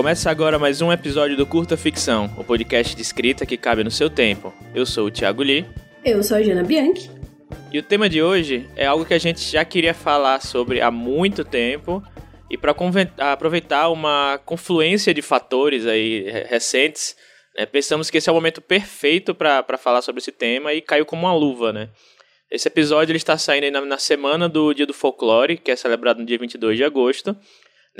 Começa agora mais um episódio do Curta Ficção, o podcast de escrita que cabe no seu tempo. Eu sou o Thiago Lee. Eu sou a Jana Bianchi. E o tema de hoje é algo que a gente já queria falar sobre há muito tempo. E para aproveitar uma confluência de fatores aí recentes, né, pensamos que esse é o momento perfeito para falar sobre esse tema e caiu como uma luva, né? Esse episódio ele está saindo na, na semana do Dia do Folclore, que é celebrado no dia 22 de agosto.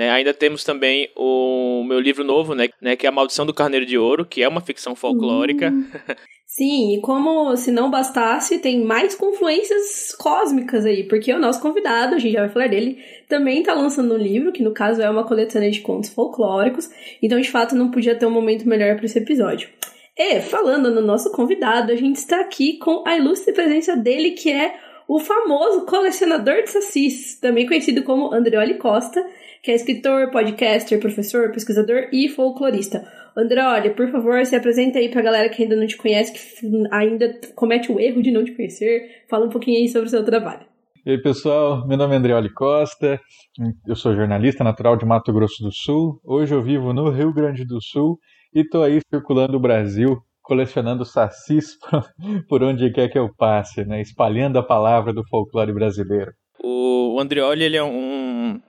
Né, ainda temos também o meu livro novo, né, né, que é A Maldição do Carneiro de Ouro, que é uma ficção folclórica. Uhum. Sim, e como se não bastasse, tem mais confluências cósmicas aí, porque o nosso convidado, a gente já vai falar dele, também está lançando um livro, que no caso é uma coletânea de contos folclóricos, então de fato não podia ter um momento melhor para esse episódio. E falando no nosso convidado, a gente está aqui com a ilustre presença dele, que é o famoso colecionador de sacis, também conhecido como Andreoli Costa, que é escritor, podcaster, professor, pesquisador e folclorista. André, olha, por favor, se apresenta aí pra galera que ainda não te conhece, que ainda comete o erro de não te conhecer. Fala um pouquinho aí sobre o seu trabalho. E aí, pessoal, meu nome é Andreoli Costa, eu sou jornalista natural de Mato Grosso do Sul. Hoje eu vivo no Rio Grande do Sul e tô aí circulando o Brasil, colecionando sacis por onde quer que eu passe, né? espalhando a palavra do folclore brasileiro. O Andreoli, ele é um,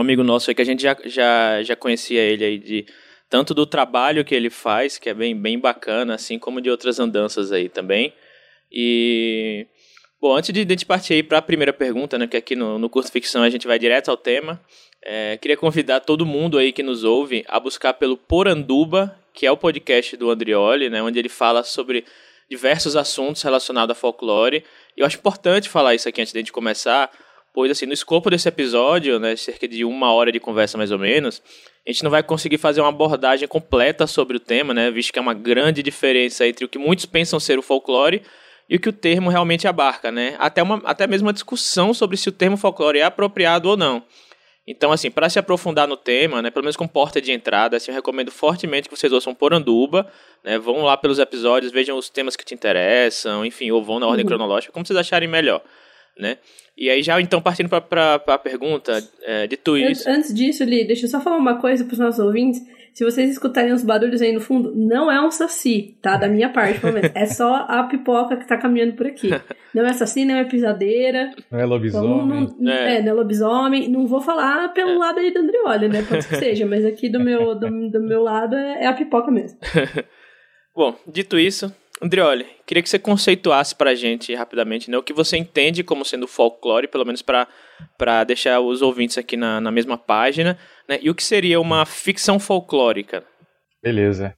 amigo nosso aí que a gente já, já, já conhecia ele aí de tanto do trabalho que ele faz, que é bem, bem bacana, assim como de outras andanças aí também. E bom, antes de gente partir aí para a primeira pergunta, né, que aqui no, no curso ficção a gente vai direto ao tema, é, queria convidar todo mundo aí que nos ouve a buscar pelo Poranduba, que é o podcast do Andrioli, né, onde ele fala sobre diversos assuntos relacionados a folclore. E eu acho importante falar isso aqui antes de a gente começar, pois assim, no escopo desse episódio, né, cerca de uma hora de conversa mais ou menos, a gente não vai conseguir fazer uma abordagem completa sobre o tema, né, visto que é uma grande diferença entre o que muitos pensam ser o folclore e o que o termo realmente abarca, né? Até, uma, até mesmo uma discussão sobre se o termo folclore é apropriado ou não. Então, assim, para se aprofundar no tema, né, pelo menos com porta de entrada, assim, eu recomendo fortemente que vocês ouçam Poranduba, né, vão lá pelos episódios, vejam os temas que te interessam, enfim, ou vão na ordem uhum. cronológica, como vocês acharem melhor, né? E aí já então partindo para a pergunta, é, dito isso... Antes disso, Li, deixa eu só falar uma coisa para os nossos ouvintes. Se vocês escutarem os barulhos aí no fundo, não é um saci, tá? Da minha parte, pelo menos. É só a pipoca que tá caminhando por aqui. Não é saci, não é pisadeira. Não é lobisomem. Então, não, é. é, não é lobisomem. Não vou falar pelo é. lado aí do Andrioli, né? Pode que seja, mas aqui do meu, do, do meu lado é, é a pipoca mesmo. Bom, dito isso, Andrioli, queria que você conceituasse para a gente rapidamente né, o que você entende como sendo folclore, pelo menos para deixar os ouvintes aqui na, na mesma página, né, e o que seria uma ficção folclórica. Beleza.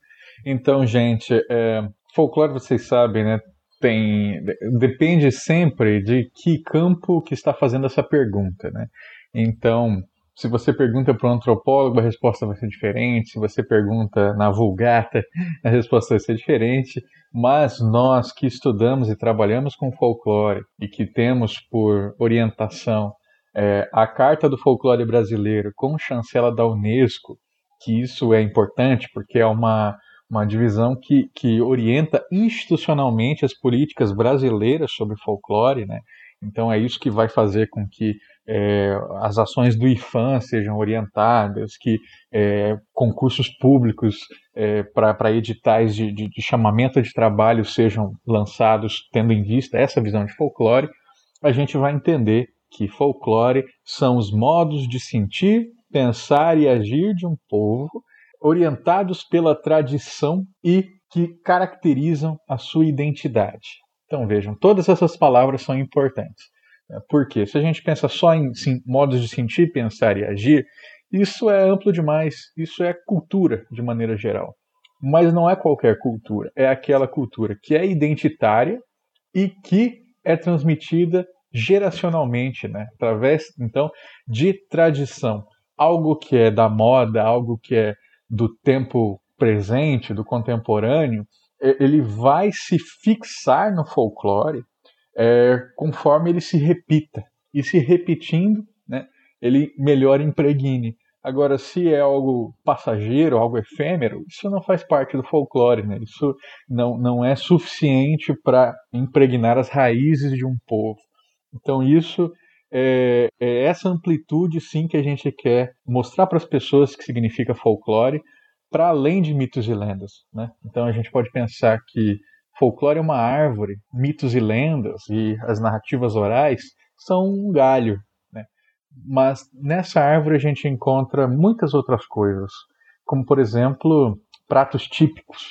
Então, gente, é, folclore, vocês sabem, né, tem, depende sempre de que campo que está fazendo essa pergunta. Né? Então, se você pergunta para um antropólogo, a resposta vai ser diferente. Se você pergunta na vulgata, a resposta vai ser diferente. Mas nós que estudamos e trabalhamos com folclore e que temos por orientação é, a Carta do Folclore Brasileiro com chancela da Unesco, que isso é importante porque é uma, uma divisão que, que orienta institucionalmente as políticas brasileiras sobre folclore, né? Então é isso que vai fazer com que é, as ações do IFAM sejam orientadas, que é, concursos públicos é, para editais de, de, de, chamamento de trabalho sejam lançados tendo em vista essa visão de folclore, a gente vai entender que folclore são os modos de sentir, pensar e agir de um povo orientados pela tradição e que caracterizam a sua identidade. Então vejam, todas essas palavras são importantes. Por quê? Se a gente pensa só em sim, modos de sentir, pensar e agir, isso é amplo demais. Isso é cultura de maneira geral. Mas não é qualquer cultura. É aquela cultura que é identitária e que é transmitida geracionalmente, né? através então de tradição. Algo que é da moda, algo que é do tempo presente, do contemporâneo, ele vai se fixar no folclore é, conforme ele se repita. E se repetindo, né, ele melhor impregne. Agora, se é algo passageiro, algo efêmero, isso não faz parte do folclore, né? Isso não, não é suficiente para impregnar as raízes de um povo. Então, isso é, é, essa amplitude, sim, que a gente quer mostrar para as pessoas que significa folclore, para além de mitos e lendas. Né? Então a gente pode pensar que folclore é uma árvore, mitos e lendas e as narrativas orais são um galho. Né? Mas nessa árvore a gente encontra muitas outras coisas, como por exemplo pratos típicos.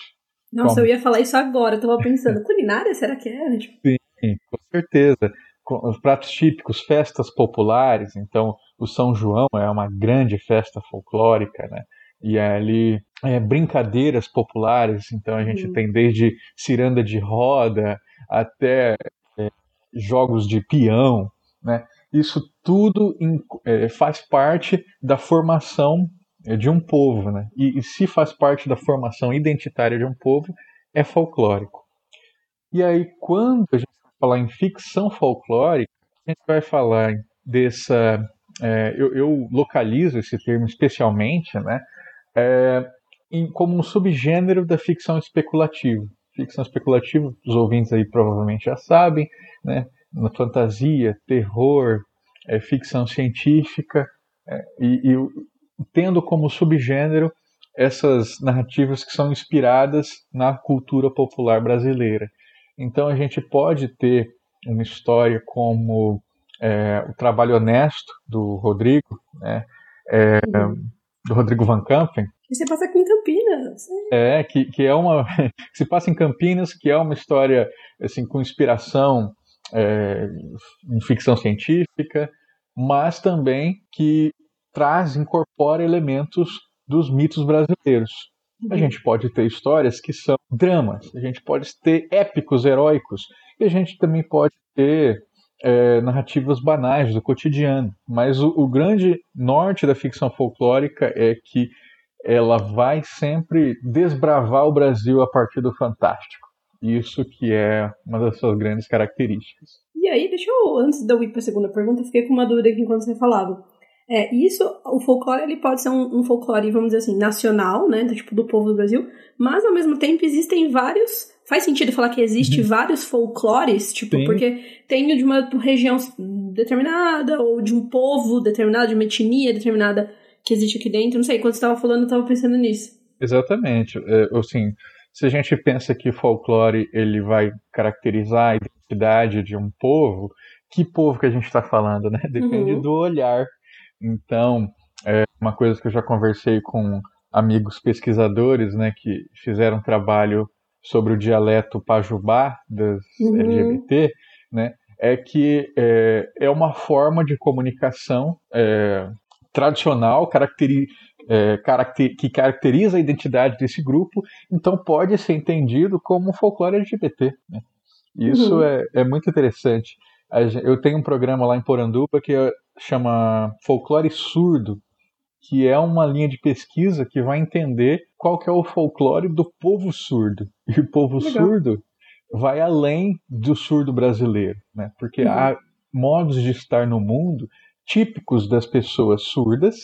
Nossa, como... eu ia falar isso agora, eu estava pensando, culinária, será que é? Sim, com certeza. Os pratos típicos, festas populares, então o São João é uma grande festa folclórica, né? E ali é, brincadeiras populares, então a gente uhum. tem desde ciranda de roda até é, jogos de peão, né? Isso tudo in, é, faz parte da formação é, de um povo, né? E, e se faz parte da formação identitária de um povo, é folclórico. E aí, quando a gente vai falar em ficção folclórica, a gente vai falar dessa. É, eu, eu, localizo esse termo especialmente, né? É, em, como um subgênero da ficção especulativa. Ficção especulativa, os ouvintes aí provavelmente já sabem, né? Na fantasia, terror, é, ficção científica, é, e, e, tendo como subgênero essas narrativas que são inspiradas na cultura popular brasileira. Então a gente pode ter uma história como é, o trabalho honesto do Rodrigo, né, é, do Rodrigo Van Campen. Que se passa aqui em Campinas. É, que, que é uma que se passa em Campinas, que é uma história assim com inspiração é, em ficção científica, mas também que traz, incorpora elementos dos mitos brasileiros. A uhum. gente pode ter histórias que são dramas, a gente pode ter épicos heróicos, e a gente também pode ter é, narrativas banais do cotidiano. Mas o, o grande norte da ficção folclórica é que ela vai sempre desbravar o Brasil a partir do fantástico. Isso que é uma das suas grandes características. E aí, deixa eu, antes de eu ir para a segunda pergunta, fiquei com uma dúvida aqui enquanto você falava. É, isso, o folclore, ele pode ser um, um, folclore, vamos dizer assim, nacional, né, do, tipo, do povo do Brasil, mas ao mesmo tempo existem vários, faz sentido falar que existe uhum. vários folclores, tipo, Sim. porque tem de uma região determinada, ou de um povo determinado, de uma etnia determinada que existe aqui dentro, não sei, quando você estava falando, eu estava pensando nisso. Exatamente, é, assim, se a gente pensa que folclore, ele vai caracterizar a identidade de um povo, que povo que a gente está falando, né? Depende uhum. do olhar então, é uma coisa que eu já conversei com amigos pesquisadores, né, que fizeram trabalho sobre o dialeto pajubá das uhum. LGBT, né, é que é, é, uma forma de comunicação é, tradicional, caracteri é, caracter que caracteriza a identidade desse grupo, então pode ser entendido como um folclore LGBT. Né? Isso uhum. é, é muito interessante. Eu tenho um programa lá em Poranduba que chama Folclore Surdo, que é uma linha de pesquisa que vai entender qual que é o folclore do povo surdo. E o povo Legal. surdo vai além do surdo brasileiro, né? Porque uhum. há modos de estar no mundo típicos das pessoas surdas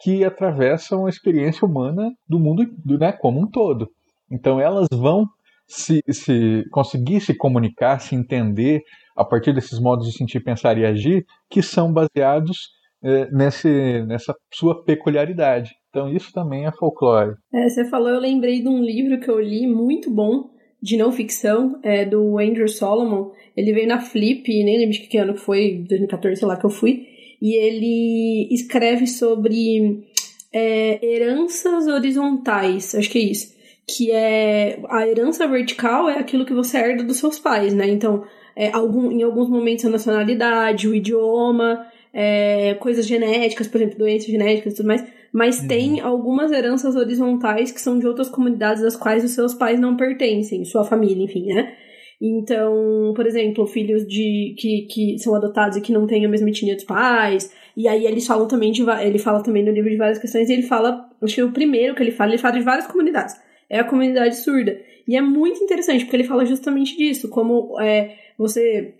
que atravessam a experiência humana do mundo né, como um todo. Então elas vão se, se conseguir se comunicar, se entender, a partir desses modos de sentir, pensar e agir, que são baseados é, nesse, nessa sua peculiaridade. Então, isso também é folclore. É, você falou, eu lembrei de um livro que eu li muito bom, de não ficção, é do Andrew Solomon. Ele veio na Flip, nem lembro de que ano foi, 2014, sei lá, que eu fui. E ele escreve sobre é, heranças horizontais, acho que é isso. Que é a herança vertical é aquilo que você herda dos seus pais, né? Então, é, algum, em alguns momentos a nacionalidade, o idioma, é, coisas genéticas, por exemplo, doenças genéticas e tudo mais, mas uhum. tem algumas heranças horizontais que são de outras comunidades das quais os seus pais não pertencem, sua família, enfim, né? Então, por exemplo, filhos de que, que são adotados e que não têm a mesma etnia dos pais. E aí eles falam também de ele fala também no livro de várias questões, e ele fala, acho que o primeiro que ele fala, ele fala de várias comunidades. É a comunidade surda. E é muito interessante, porque ele fala justamente disso, como é, você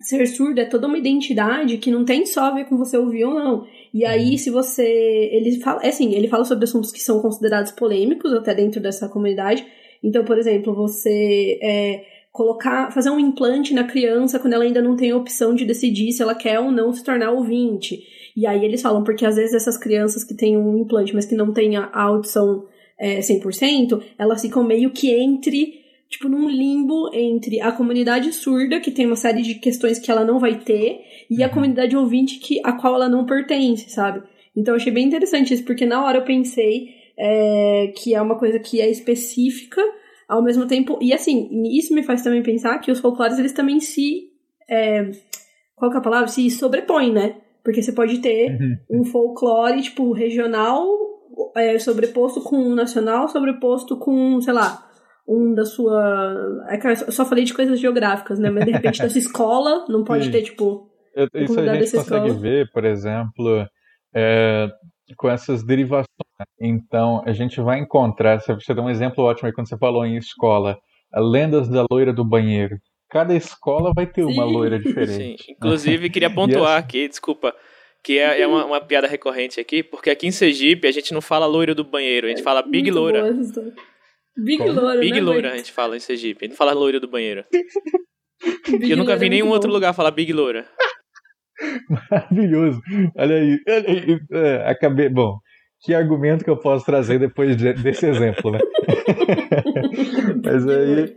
ser surdo é toda uma identidade que não tem só a ver com você ouvir ou não. E aí, uhum. se você. Ele fala. É assim, ele fala sobre assuntos que são considerados polêmicos até dentro dessa comunidade. Então, por exemplo, você é, colocar. fazer um implante na criança quando ela ainda não tem a opção de decidir se ela quer ou não se tornar ouvinte. E aí eles falam, porque às vezes essas crianças que têm um implante, mas que não têm a, audição é, 100%, elas ficam meio que entre, tipo, num limbo entre a comunidade surda, que tem uma série de questões que ela não vai ter, e a uhum. comunidade ouvinte que, a qual ela não pertence, sabe? Então eu achei bem interessante isso, porque na hora eu pensei é, que é uma coisa que é específica, ao mesmo tempo. E assim, isso me faz também pensar que os folclores eles também se. É, qual que é a palavra? Se sobrepõem, né? Porque você pode ter uhum. um folclore, tipo, regional é, sobreposto com um nacional, sobreposto com, sei lá, um da sua. É eu só falei de coisas geográficas, né? Mas de repente da sua escola, não pode Sim. ter, tipo. Eu, isso a gente consegue escola. ver, por exemplo, é, com essas derivações. Então, a gente vai encontrar. Você deu um exemplo ótimo aí quando você falou em escola. Lendas da loira do banheiro. Cada escola vai ter Sim. uma loira diferente. Sim. Inclusive, queria pontuar aqui, desculpa, que é, é uma, uma, piada recorrente aqui, porque aqui em Sergipe a gente não fala loira do banheiro, a gente fala Big Loura. Big Como? Loura, Big né, Loura a gente fala em Sergipe, a gente não fala loira do banheiro. eu nunca vi é nenhum outro lugar falar Big Loura. Maravilhoso. Olha aí. Olha aí. É, acabei. Bom, que argumento que eu posso trazer depois de, desse exemplo, né? Mas aí,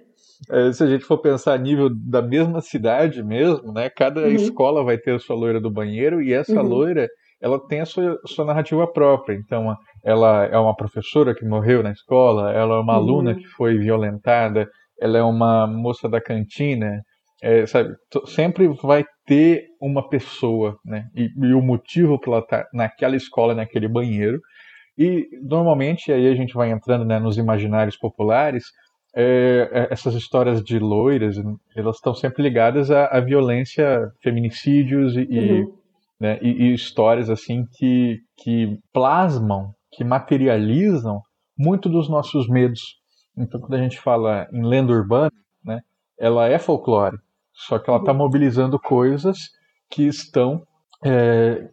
é, se a gente for pensar a nível da mesma cidade mesmo, né? Cada uhum. escola vai ter a sua loira do banheiro e essa uhum. loira, ela tem a sua, sua narrativa própria. Então, ela é uma professora que morreu na escola, ela é uma uhum. aluna que foi violentada, ela é uma moça da cantina, é, sabe, sempre vai ter uma pessoa, né? E, e o motivo para ela estar tá naquela escola, naquele banheiro. E normalmente aí a gente vai entrando né, nos imaginários populares. É, é essas histórias de loiras, elas estão sempre ligadas à, à violência, feminicídios e, uhum. né, e, e histórias assim que, que plasmam, que materializam muito dos nossos medos. Então, quando a gente fala em lenda urbana, né, ela é folclore, só que ela está mobilizando coisas que estão é,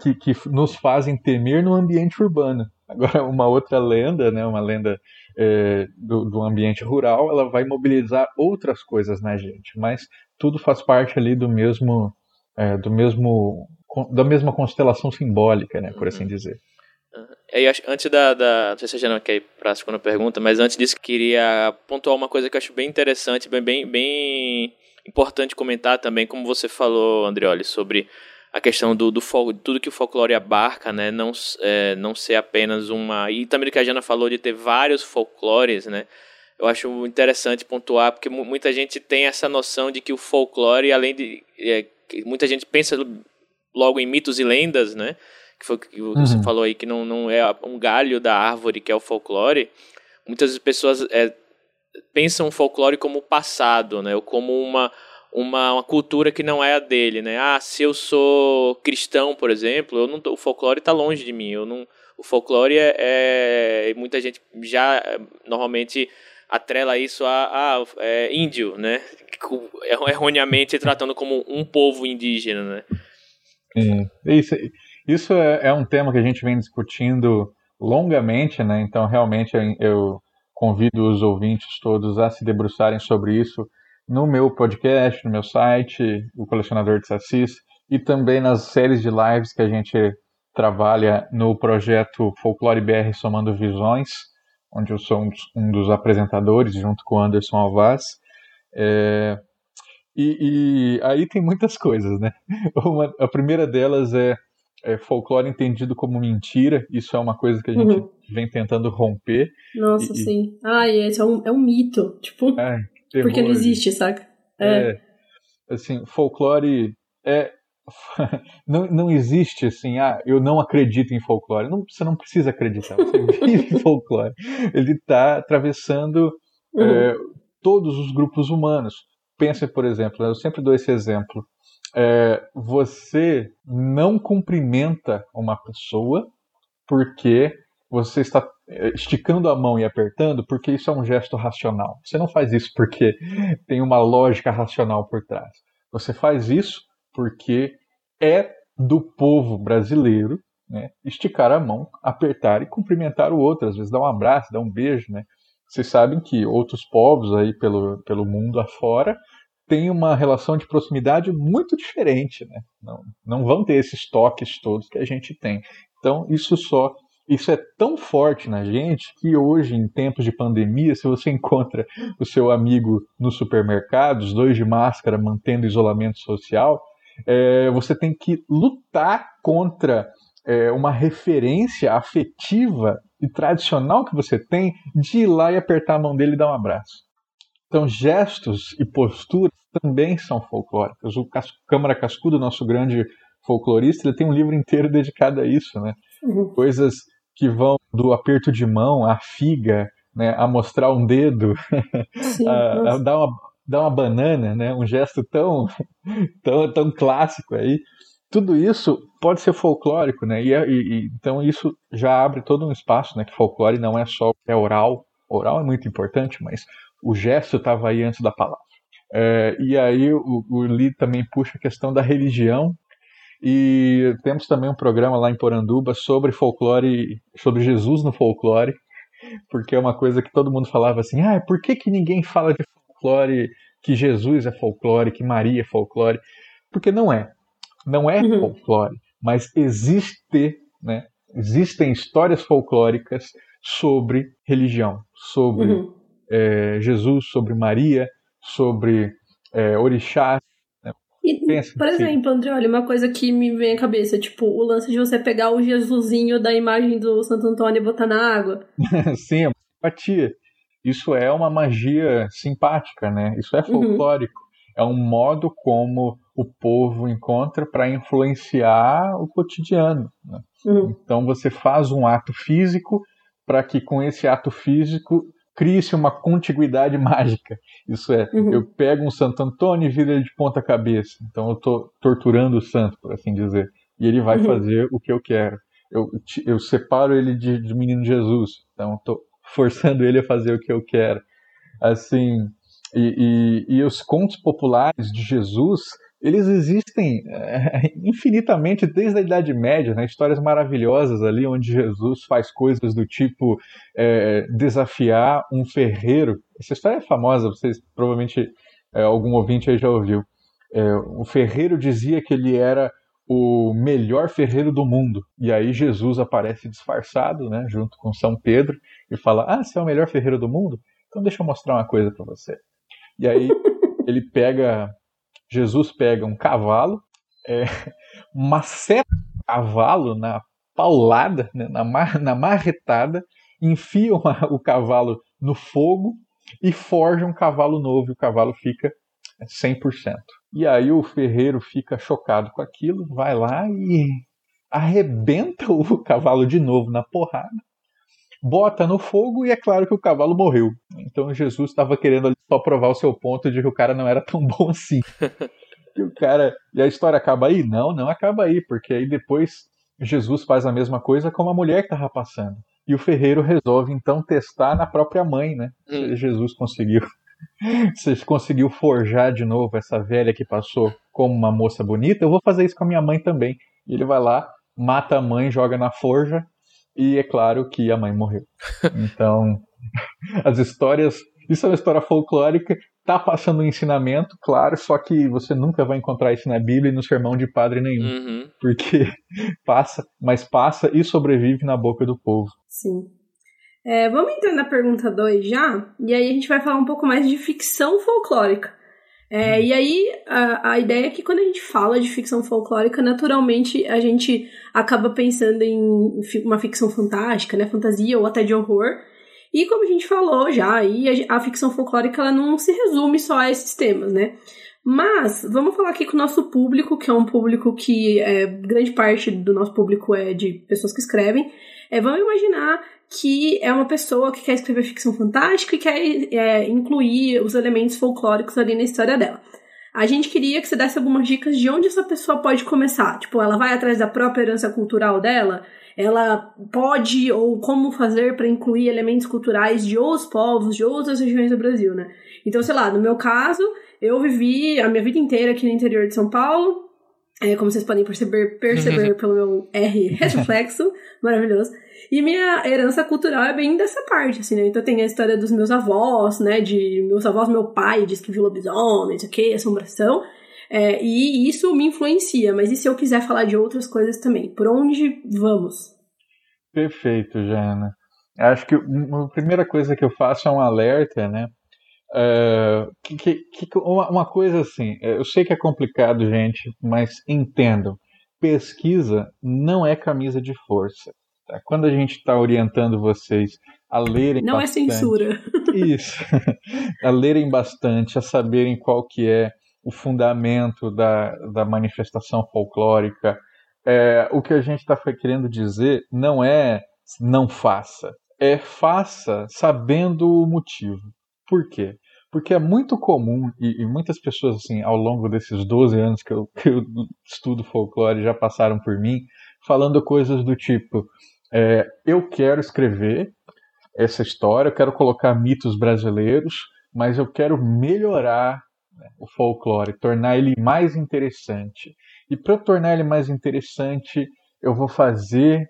que, que, nos fazem temer no ambiente urbano. Agora, uma outra lenda, né, uma lenda é, do, do, ambiente rural, ela vai mobilizar outras coisas na gente, mas tudo faz parte ali do mesmo, é, do mesmo da mesma constelação simbólica, né, por assim uhum. dizer. Uhum. acho, antes da, da. Não sei se a não quer ir para a segunda pergunta, mas antes disso, queria pontuar uma coisa que eu acho bem interessante, bem, bem, bem importante comentar também, como você falou, Andrioli, sobre a questão do, do tudo que o folclore abarca, né? Não, é, não ser apenas uma. E também o que a Jana falou de ter vários folclores, né? Eu acho interessante pontuar, porque muita gente tem essa noção de que o folclore, além de. É, muita gente pensa logo em mitos e lendas, né? Que foi o que você uhum. falou aí, que não, não é um galho da árvore que é o folclore. Muitas pessoas é, pensam o folclore como passado, né? Ou como uma, uma, uma, cultura que não é a dele, né? Ah, se eu sou cristão, por exemplo, eu não tô, o folclore está longe de mim. Eu não, o folclore é, é muita gente já normalmente atrela isso a, a é, índio, né? Erroneamente tratando como um povo indígena, né? É, isso, isso é, é, um tema que a gente vem discutindo longamente, né? Então realmente eu Convido os ouvintes todos a se debruçarem sobre isso no meu podcast, no meu site, o Colecionador de Sassis, e também nas séries de lives que a gente trabalha no projeto Folclore BR Somando Visões, onde eu sou um dos apresentadores, junto com Anderson Alvaz. É, e, e, aí tem muitas coisas, né? Uma, a primeira delas é é, folclore entendido como mentira, isso é uma coisa que a gente uhum. vem tentando romper. Nossa, e, sim. Ai, esse é um, é um mito, tipo, é, terror, porque não existe, saca? É. é. Assim, folclore é não, não existe assim, ah, eu não acredito em folclore. Não, você não precisa acreditar, você vive em folclore. Ele está atravessando uhum. é, todos os grupos humanos. Pensa, por exemplo, eu sempre dou esse exemplo é, você não cumprimenta uma pessoa porque você está é, esticando a mão e apertando porque isso é um gesto racional. Você não faz isso porque tem uma lógica racional por trás. Você faz isso porque é do povo brasileiro né, esticar a mão, apertar e cumprimentar o outro, às vezes dar um abraço, dar um beijo. Né? Vocês sabem que outros povos aí pelo, pelo mundo afora tem uma relação de proximidade muito diferente, né? Não, não vão ter esses toques todos que a gente tem. Então, isso só isso é tão forte na gente que hoje, em tempos de pandemia, se você encontra o seu amigo no supermercado, os dois de máscara, mantendo isolamento social, é, você tem que lutar contra é, uma referência afetiva e tradicional que você tem de ir lá e apertar a mão dele e dar um abraço. Então, gestos e posturas também são folclóricos. O Câmara Cascudo, nosso grande folclorista, ele tem um livro inteiro dedicado a isso, né? Uhum. Coisas que vão do aperto de mão à figa, né, a mostrar um dedo, Sim, a, a, dar, uma, dar uma banana, né, um gesto tão, tão, tão clássico aí. Tudo isso pode ser folclórico, né? E, e, então isso já abre todo um espaço, né? Que folclore não é só é oral, oral é muito importante, mas o gesto estava aí antes da palavra. É, e aí o, o Lee também puxa a questão da religião e temos também um programa lá em Poranduba sobre folclore, sobre Jesus no folclore, porque é uma coisa que todo mundo falava assim: ah, por que, que ninguém fala de folclore, que Jesus é folclore, que Maria é folclore? Porque não é. Não é uhum. folclore, mas existe, né? Existem histórias folclóricas sobre religião, sobre uhum. É, Jesus, sobre Maria, sobre é, orixás, e, Pensa, por exemplo, André, olha, uma coisa que me vem à cabeça, tipo, o lance de você pegar o Jesusinho da imagem do Santo Antônio e botar na água. Sim, é simpatia. Isso é uma magia simpática, né? Isso é uhum. folclórico. Uhum. É um modo como o povo encontra para influenciar o cotidiano. Né? Uhum. Então você faz um ato físico para que com esse ato físico crie-se uma contiguidade mágica. Isso é, uhum. eu pego um Santo Antônio e viro ele de ponta cabeça. Então eu estou torturando o santo, por assim dizer. E ele vai uhum. fazer o que eu quero. Eu, eu separo ele de, de menino Jesus. Então estou forçando ele a fazer o que eu quero. Assim, e, e, e os contos populares de Jesus eles existem é, infinitamente desde a Idade Média, né? histórias maravilhosas ali onde Jesus faz coisas do tipo é, desafiar um ferreiro. Essa história é famosa, vocês provavelmente é, algum ouvinte aí já ouviu. O ferreiro dizia que ele era o melhor ferreiro do mundo. E aí Jesus aparece disfarçado, né, junto com São Pedro, e fala: Ah, você é o melhor ferreiro do mundo? Então deixa eu mostrar uma coisa para você. E aí ele pega Jesus pega um cavalo, é, maceta o cavalo na paulada, né, na, mar, na marretada, enfia o cavalo no fogo e forja um cavalo novo e o cavalo fica 100%. E aí o ferreiro fica chocado com aquilo, vai lá e arrebenta o cavalo de novo na porrada, bota no fogo e é claro que o cavalo morreu. Então Jesus estava querendo só provar o seu ponto de que o cara não era tão bom assim. e o cara. E a história acaba aí? Não, não acaba aí, porque aí depois Jesus faz a mesma coisa com a mulher que estava passando. E o ferreiro resolve então testar na própria mãe, né? Hum. Jesus conseguiu. Se conseguiu forjar de novo essa velha que passou como uma moça bonita, eu vou fazer isso com a minha mãe também. E ele vai lá, mata a mãe, joga na forja, e é claro que a mãe morreu. Então, as histórias. Isso é uma história folclórica, tá passando um ensinamento, claro, só que você nunca vai encontrar isso na Bíblia e no sermão de padre nenhum. Uhum. Porque passa, mas passa e sobrevive na boca do povo. Sim. É, vamos entrar na pergunta 2 já, e aí a gente vai falar um pouco mais de ficção folclórica. É. E aí, a, a ideia é que quando a gente fala de ficção folclórica, naturalmente a gente acaba pensando em uma ficção fantástica, né, fantasia ou até de horror. E como a gente falou já, aí a, a ficção folclórica ela não se resume só a esses temas, né? Mas vamos falar aqui com o nosso público, que é um público que é, grande parte do nosso público é de pessoas que escrevem. É, vamos imaginar que é uma pessoa que quer escrever ficção fantástica e quer é, incluir os elementos folclóricos ali na história dela. A gente queria que você desse algumas dicas de onde essa pessoa pode começar. Tipo, ela vai atrás da própria herança cultural dela? Ela pode ou como fazer para incluir elementos culturais de outros povos, de outras regiões do Brasil, né? Então, sei lá, no meu caso, eu vivi a minha vida inteira aqui no interior de São Paulo. É, como vocês podem perceber, perceber pelo meu R reflexo, maravilhoso. E minha herança cultural é bem dessa parte, assim, né? Então tem a história dos meus avós, né? De meus avós, meu pai diz que viu lobisomem, não sei o que, assombração. É, e isso me influencia, mas e se eu quiser falar de outras coisas também? Por onde vamos? Perfeito, Jana. Acho que a primeira coisa que eu faço é um alerta, né? Uh, que, que, uma, uma, coisa assim, é, eu sei que é complicado, gente, mas entendam. Pesquisa não é camisa de força. Tá? Quando a gente está orientando vocês a lerem Não é bastante, é censura. Isso. a lerem bastante, a saberem qual que é o fundamento da, da manifestação folclórica. É, o que a gente está querendo dizer não é não faça, é faça sabendo o motivo. Por quê? Porque é muito comum, e, e, muitas pessoas, assim, ao longo desses 12 anos que eu, que eu estudo folclore já passaram por mim, falando coisas do tipo: é, eu quero escrever essa história, eu quero colocar mitos brasileiros, mas eu quero melhorar né, o folclore, tornar ele mais interessante. E para tornar ele mais interessante, eu vou fazer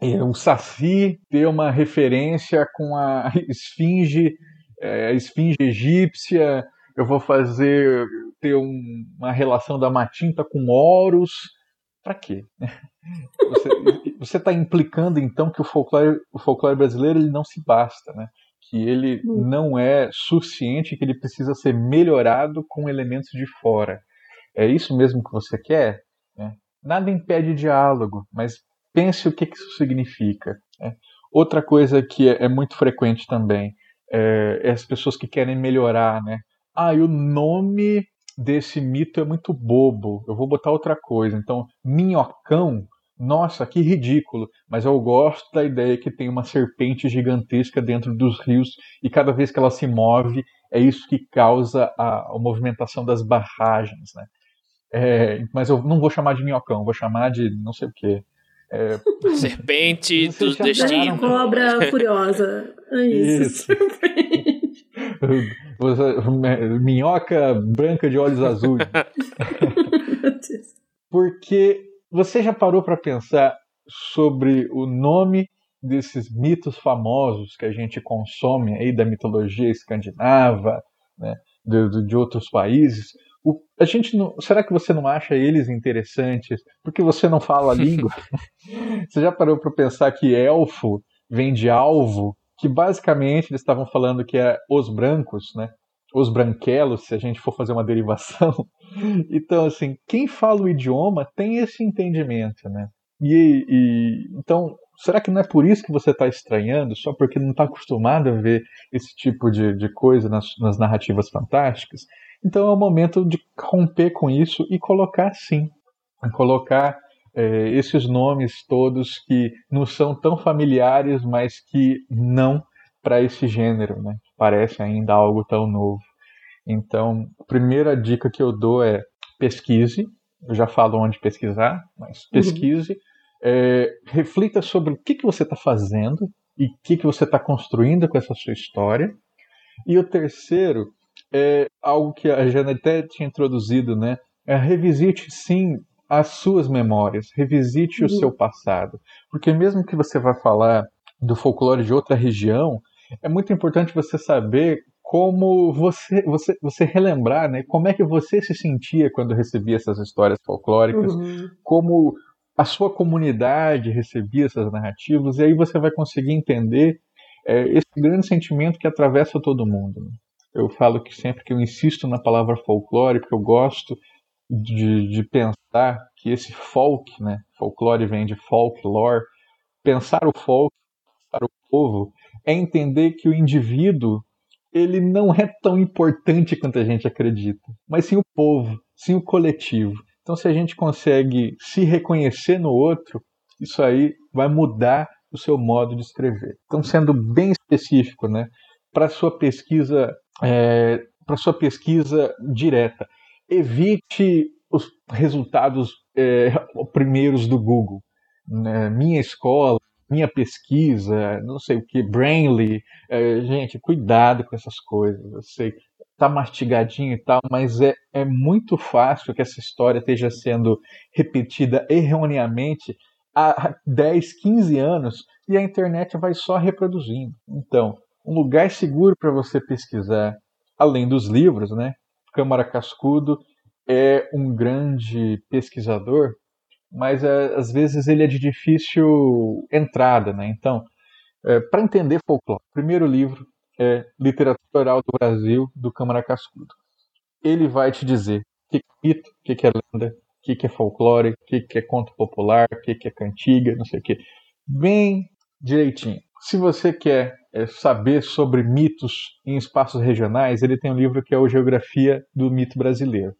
é, um saci ter uma referência com a esfinge, é, a esfinge egípcia, eu vou fazer ter um, uma relação da Matinta com Horus. Para quê? Você está implicando então que o folclore, o folclore brasileiro ele não se basta, né? que ele hum. não é suficiente, que ele precisa ser melhorado com elementos de fora. É isso mesmo que você quer? É. Nada impede diálogo, mas pense o que, que isso significa. É. Outra coisa que é, é muito frequente também é, é, as pessoas que querem melhorar, né? Ah, e o nome desse mito é muito bobo, eu vou botar outra coisa. Então, minhocão nossa, que ridículo, mas eu gosto da ideia que tem uma serpente gigantesca dentro dos rios e cada vez que ela se move, é isso que causa a, a movimentação das barragens, né? É, mas eu não vou chamar de minhocão, vou chamar de não sei o quê. É, serpente do destino. Cobra furiosa. É isso. isso. Minhoca branca de olhos azuis. Porque você já parou para pensar sobre o nome desses mitos famosos que a gente consome aí da mitologia escandinava, né, de, de outros países? O, a gente não, será que você não acha eles interessantes porque você não fala a língua? você já parou para pensar que elfo vem de alvo, que basicamente eles estavam falando que é os brancos, né? Os branquelos, se a gente for fazer uma derivação. Então, assim, quem fala o idioma tem esse entendimento, né? E, e então, será que não é por isso que você está estranhando, só porque não está acostumado a ver esse tipo de, de coisa nas, nas narrativas fantásticas? Então é o momento de romper com isso e colocar sim, colocar é, esses nomes todos que não são tão familiares, mas que não para esse gênero, né? Parece ainda algo tão novo. Então, a primeira dica que eu dou é pesquise. Eu já falo onde pesquisar, mas uhum. pesquise. Uhum. É, reflita sobre o que, que você está fazendo e o que, que você está construindo com essa sua história. E o terceiro é algo que a Jana até tinha introduzido, né? É revisite sim as suas memórias, revisite uhum. o seu passado. Porque mesmo que você vá falar do folclore de outra região, é muito importante você saber como você, você, você relembrar, né? Como é que você se sentia quando recebia essas histórias folclóricas, uhum. como a sua comunidade recebia essas narrativas, e aí você vai conseguir entender é, esse grande sentimento que atravessa todo mundo. Né? Eu falo que sempre que eu insisto na palavra folclore, porque eu gosto de, de pensar que esse folk, né? Folclore vem de folklore. Pensar o folk, pensar o povo, é entender que o indivíduo ele não é tão importante quanto a gente acredita, mas sim o povo, sim o coletivo. Então, se a gente consegue se reconhecer no outro, isso aí vai mudar o seu modo de escrever. Então, sendo bem específico, né, para sua pesquisa, é, para sua pesquisa direta, evite os resultados é, primeiros do Google. Né? Minha escola, minha pesquisa, não sei o que, Brainly. É, gente, cuidado com essas coisas. Eu sei, tá mastigadinho e tal, mas é, é muito fácil que essa história esteja sendo repetida erroneamente há 10, 15 anos e a internet vai só reproduzindo. Então, um lugar seguro para você pesquisar, além dos livros, né? Câmara Cascudo é um grande pesquisador mas é, às vezes ele é de difícil entrada, né? Então, é, para entender folclore, o primeiro livro é Literatura Oral do Brasil, do Câmara Cascudo. Ele vai te dizer o que é mito, o que é lenda, o que é folclore, o que é conto popular, o que é cantiga, não sei o que. Bem direitinho. Se você quer é, saber sobre mitos em espaços regionais, ele tem um livro que é o Geografia do Mito Brasileiro.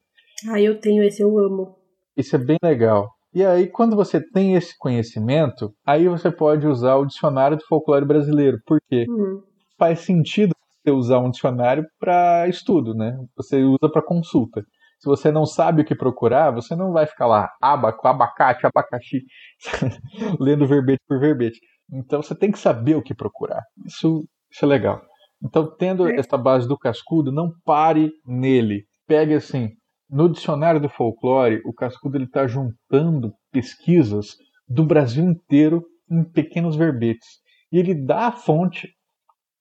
Ah, eu tenho esse, eu amo. Isso é bem legal. E aí, quando você tem esse conhecimento, aí você pode usar o dicionário do folclore brasileiro. Por quê? Uhum. Faz sentido você usar um dicionário para estudo, né? Você usa para consulta. Se você não sabe o que procurar, você não vai ficar lá, abaco, abacate, abacaxi, lendo verbete por verbete. Então você tem que saber o que procurar. Isso, isso é legal. Então, tendo é. essa base do cascudo, não pare nele. Pegue assim, no dicionário do folclore, o Cascudo está juntando pesquisas do Brasil inteiro em pequenos verbetes. E ele dá a fonte.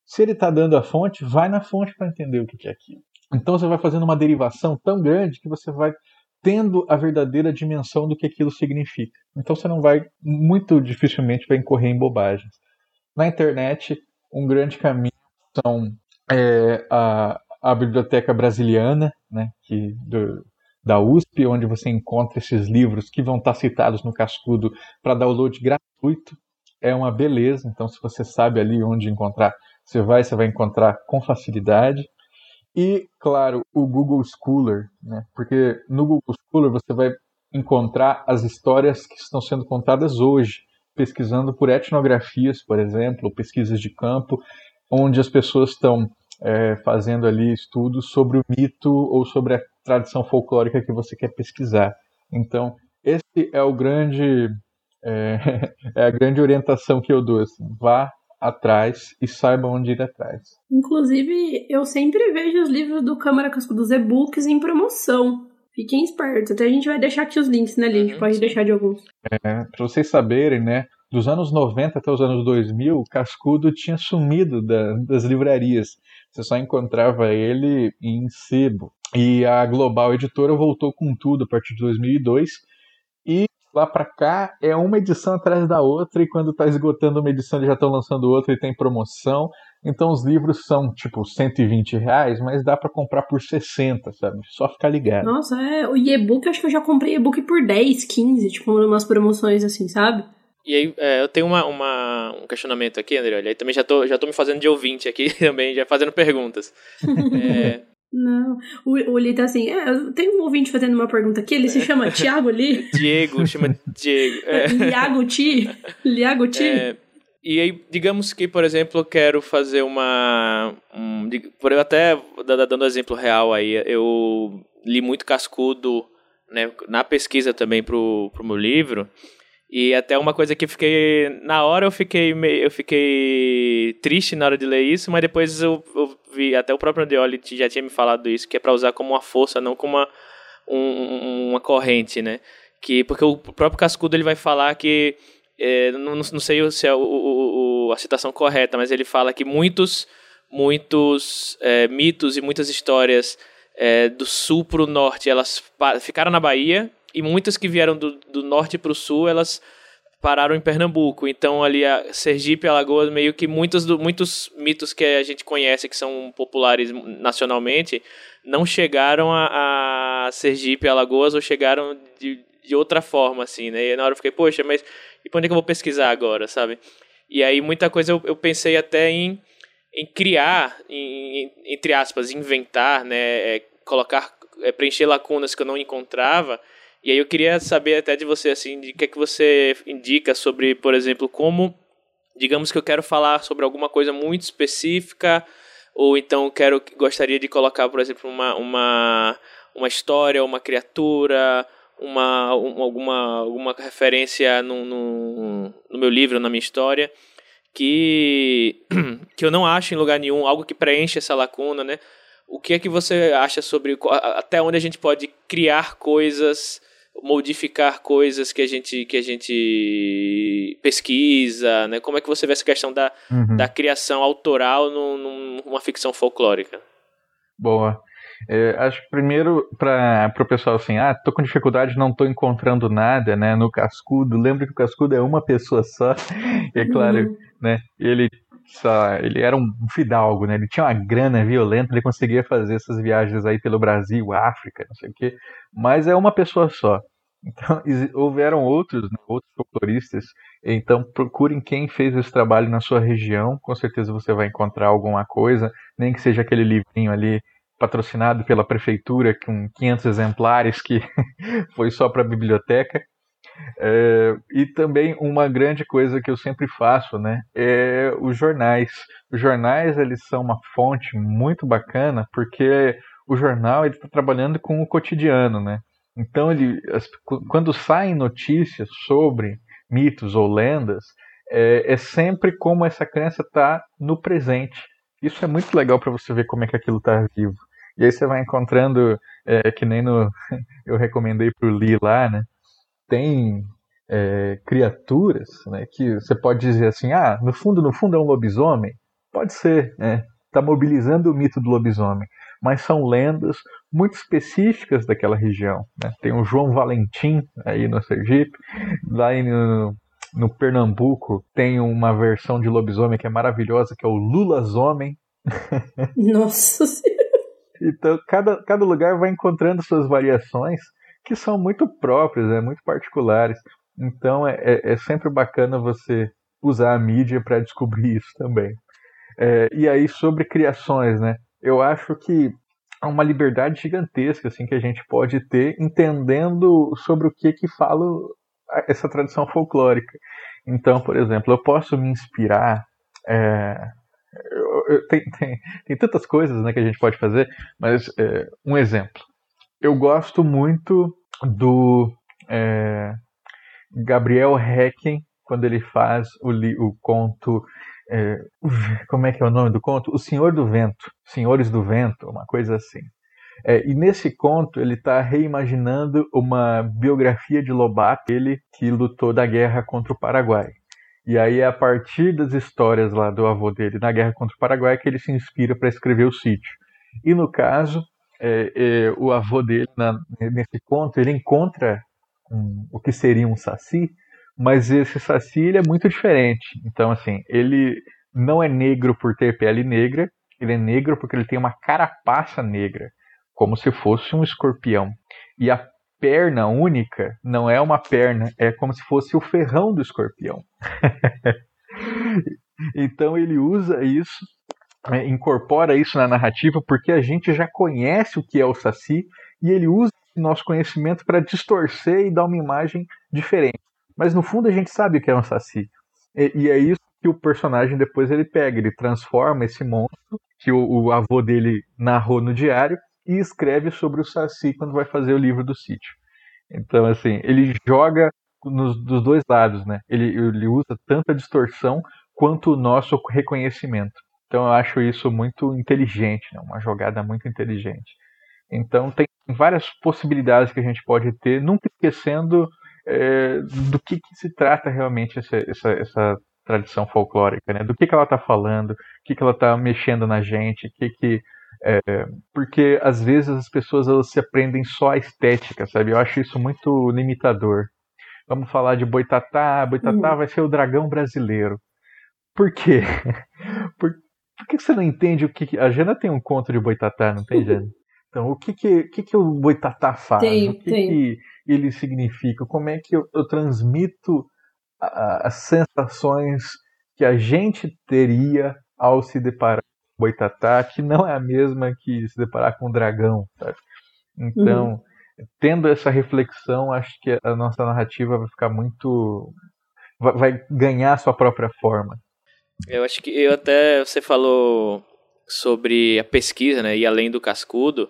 Se ele está dando a fonte, vai na fonte para entender o que é aquilo. Então você vai fazendo uma derivação tão grande que você vai tendo a verdadeira dimensão do que aquilo significa. Então você não vai, muito dificilmente, vai incorrer em bobagens. Na internet, um grande caminho são é, a, a biblioteca brasiliana, né, que do, da USP, onde você encontra esses livros que vão estar citados no Cascudo para download gratuito. É uma beleza, então se você sabe ali onde encontrar, você vai, você vai encontrar com facilidade. E, claro, o Google Scholar, né? porque no Google Scholar você vai encontrar as histórias que estão sendo contadas hoje, pesquisando por etnografias, por exemplo, pesquisas de campo, onde as pessoas estão é, fazendo ali estudos sobre o mito ou sobre a tradição folclórica que você quer pesquisar. Então, esse é o grande é, é, a grande orientação que eu dou. Assim, vá atrás e saiba onde ir atrás. Inclusive, eu sempre vejo os livros do Câmara Casco dos e-books em promoção. Fiquem espertos. Até a gente vai deixar aqui os links, né, Link? Uhum, Pode deixar de alguns. É, para vocês saberem, né? Dos anos 90 até os anos 2000, o Cascudo tinha sumido da, das livrarias. Você só encontrava ele em sebo. E a Global Editora voltou com tudo a partir de 2002. E lá para cá é uma edição atrás da outra. E quando está esgotando uma edição, eles já estão lançando outra e tem promoção. Então os livros são tipo 120 reais, mas dá para comprar por 60, sabe? Só ficar ligado. Nossa, é. O e-book, acho que eu já comprei e-book por 10, 15, tipo, umas promoções assim, sabe? E aí, é, eu tenho uma, uma, um questionamento aqui, André. Olha, aí também já tô, já tô me fazendo de ouvinte aqui também, já fazendo perguntas. é... Não, o, o Lee tá assim, é, tem um ouvinte fazendo uma pergunta aqui, ele se chama Tiago Lee. Diego, chama Diego. É. Liago Ti, Liago Ti. É, e aí, digamos que, por exemplo, eu quero fazer uma... Um, até, dando exemplo real aí, eu li muito cascudo né, na pesquisa também pro, pro meu livro, e até uma coisa que fiquei. Na hora eu fiquei meio, eu fiquei triste na hora de ler isso, mas depois eu, eu vi, até o próprio Andioli já tinha me falado isso, que é para usar como uma força, não como uma, um, uma corrente, né? Que, porque o próprio Cascudo ele vai falar que. É, não, não sei se é o, o, a citação correta, mas ele fala que muitos, muitos é, mitos e muitas histórias é, do sul para o norte elas ficaram na Bahia e muitas que vieram do, do norte para o sul, elas pararam em Pernambuco. Então, ali a Sergipe Alagoas, meio que muitos, do, muitos mitos que a gente conhece, que são populares nacionalmente, não chegaram a, a Sergipe Alagoas ou chegaram de, de outra forma, assim, né? E na hora eu fiquei, poxa, mas e pra onde é que eu vou pesquisar agora, sabe? E aí muita coisa eu, eu pensei até em, em criar, em, entre aspas, inventar, né? É, colocar, é, preencher lacunas que eu não encontrava e aí eu queria saber até de você, assim, de que é que você indica sobre, por exemplo, como, digamos que eu quero falar sobre alguma coisa muito específica, ou então quero, gostaria de colocar, por exemplo, uma, uma, uma história, uma criatura, uma, uma alguma, alguma referência no, no, no meu livro, na minha história, que, que eu não acho em lugar nenhum, algo que preenche essa lacuna, né? O que é que você acha sobre até onde a gente pode criar coisas modificar coisas que a gente que a gente pesquisa, né? Como é que você vê essa questão da, uhum. da criação autoral no, numa ficção folclórica? Boa. É, acho que primeiro para o pessoal assim, ah, tô com dificuldade, não tô encontrando nada, né, no Cascudo. Lembra que o Cascudo é uma pessoa só. E é claro, uhum. né, ele só, ele era um fidalgo, né? Ele tinha uma grana violenta, ele conseguia fazer essas viagens aí pelo Brasil, África, não sei o quê. Mas é uma pessoa só. Então, houveram outros, né, outros folcloristas. Então, procurem quem fez esse trabalho na sua região. Com certeza você vai encontrar alguma coisa, nem que seja aquele livrinho ali patrocinado pela prefeitura com 500 exemplares que foi só para a biblioteca. É, e também uma grande coisa que eu sempre faço, né, é os jornais. Os jornais eles são uma fonte muito bacana porque o jornal ele está trabalhando com o cotidiano, né? Então ele, as, quando saem notícias sobre mitos ou lendas, é, é sempre como essa crença está no presente. Isso é muito legal para você ver como é que aquilo está vivo. E aí você vai encontrando, é, que nem no, eu recomendei para o Lee lá, né? Tem é, criaturas né, que você pode dizer assim, ah, no fundo, no fundo é um lobisomem. Pode ser, né? Está mobilizando o mito do lobisomem. Mas são lendas muito específicas daquela região. Né? Tem o João Valentim aí no Sergipe, lá no, no Pernambuco tem uma versão de lobisomem que é maravilhosa, que é o Lulasomem. Nossa Então, cada, cada lugar vai encontrando suas variações que são muito próprias, né, muito particulares. Então é, é, é sempre bacana você usar a mídia para descobrir isso também. É, e aí sobre criações, né? Eu acho que há uma liberdade gigantesca assim que a gente pode ter entendendo sobre o que que fala essa tradição folclórica. Então, por exemplo, eu posso me inspirar é, eu, eu, tem, tem, tem, tantas coisas né, que a gente pode fazer, mas é, um exemplo eu gosto muito do é, Gabriel Hecken, quando ele faz o, o conto. É, como é que é o nome do conto? O Senhor do Vento, Senhores do Vento, uma coisa assim. É, e nesse conto ele está reimaginando uma biografia de Lobato, ele que lutou da guerra contra o Paraguai. E aí é a partir das histórias lá do avô dele na guerra contra o Paraguai que ele se inspira para escrever o sítio. E no caso, é, é, o avô dele, na, nesse conto, ele encontra um, o que seria um saci, mas esse saci ele é muito diferente. Então, assim, ele não é negro por ter pele negra, ele é negro porque ele tem uma carapaça negra, como se fosse um escorpião. E a perna única não é uma perna, é como se fosse o ferrão do escorpião. então ele usa isso é, incorpora isso na narrativa porque a gente já conhece o que é o Saci e ele usa nosso conhecimento para distorcer e dar uma imagem diferente. Mas no fundo a gente sabe o que é um Saci. E, e é isso que o personagem depois ele pega, ele transforma esse monstro que o, o avô dele narrou no diário e escreve sobre o Saci quando vai fazer o livro do sítio. Então, assim, ele joga nos, dos dois lados, né? Ele, ele usa tanto a distorção quanto o nosso reconhecimento. Então eu acho isso muito inteligente, né? uma jogada muito inteligente. Então tem várias possibilidades que a gente pode ter, nunca esquecendo é, do que, que, se trata realmente essa, essa, essa tradição folclórica, né? Do que, que ela está falando, o que, que ela está mexendo na gente, que que é, porque às vezes as pessoas elas se aprendem só a estética, sabe? Eu acho isso muito limitador. Vamos falar de Boitatá, Boitatá uhum. vai ser o dragão brasileiro. Por quê? Por, por que você não entende o que. A Jana tem um conto de boitatá, não tem, Jana? Então, o que que, que, que o boitatá faz? Tem, o que, tem. que ele significa? Como é que eu, eu transmito a, as sensações que a gente teria ao se deparar com o boitatá, que não é a mesma que se deparar com um dragão, sabe? Então, uhum. tendo essa reflexão, acho que a nossa narrativa vai ficar muito. vai, vai ganhar sua própria forma. Eu acho que eu até você falou sobre a pesquisa, né, e além do cascudo,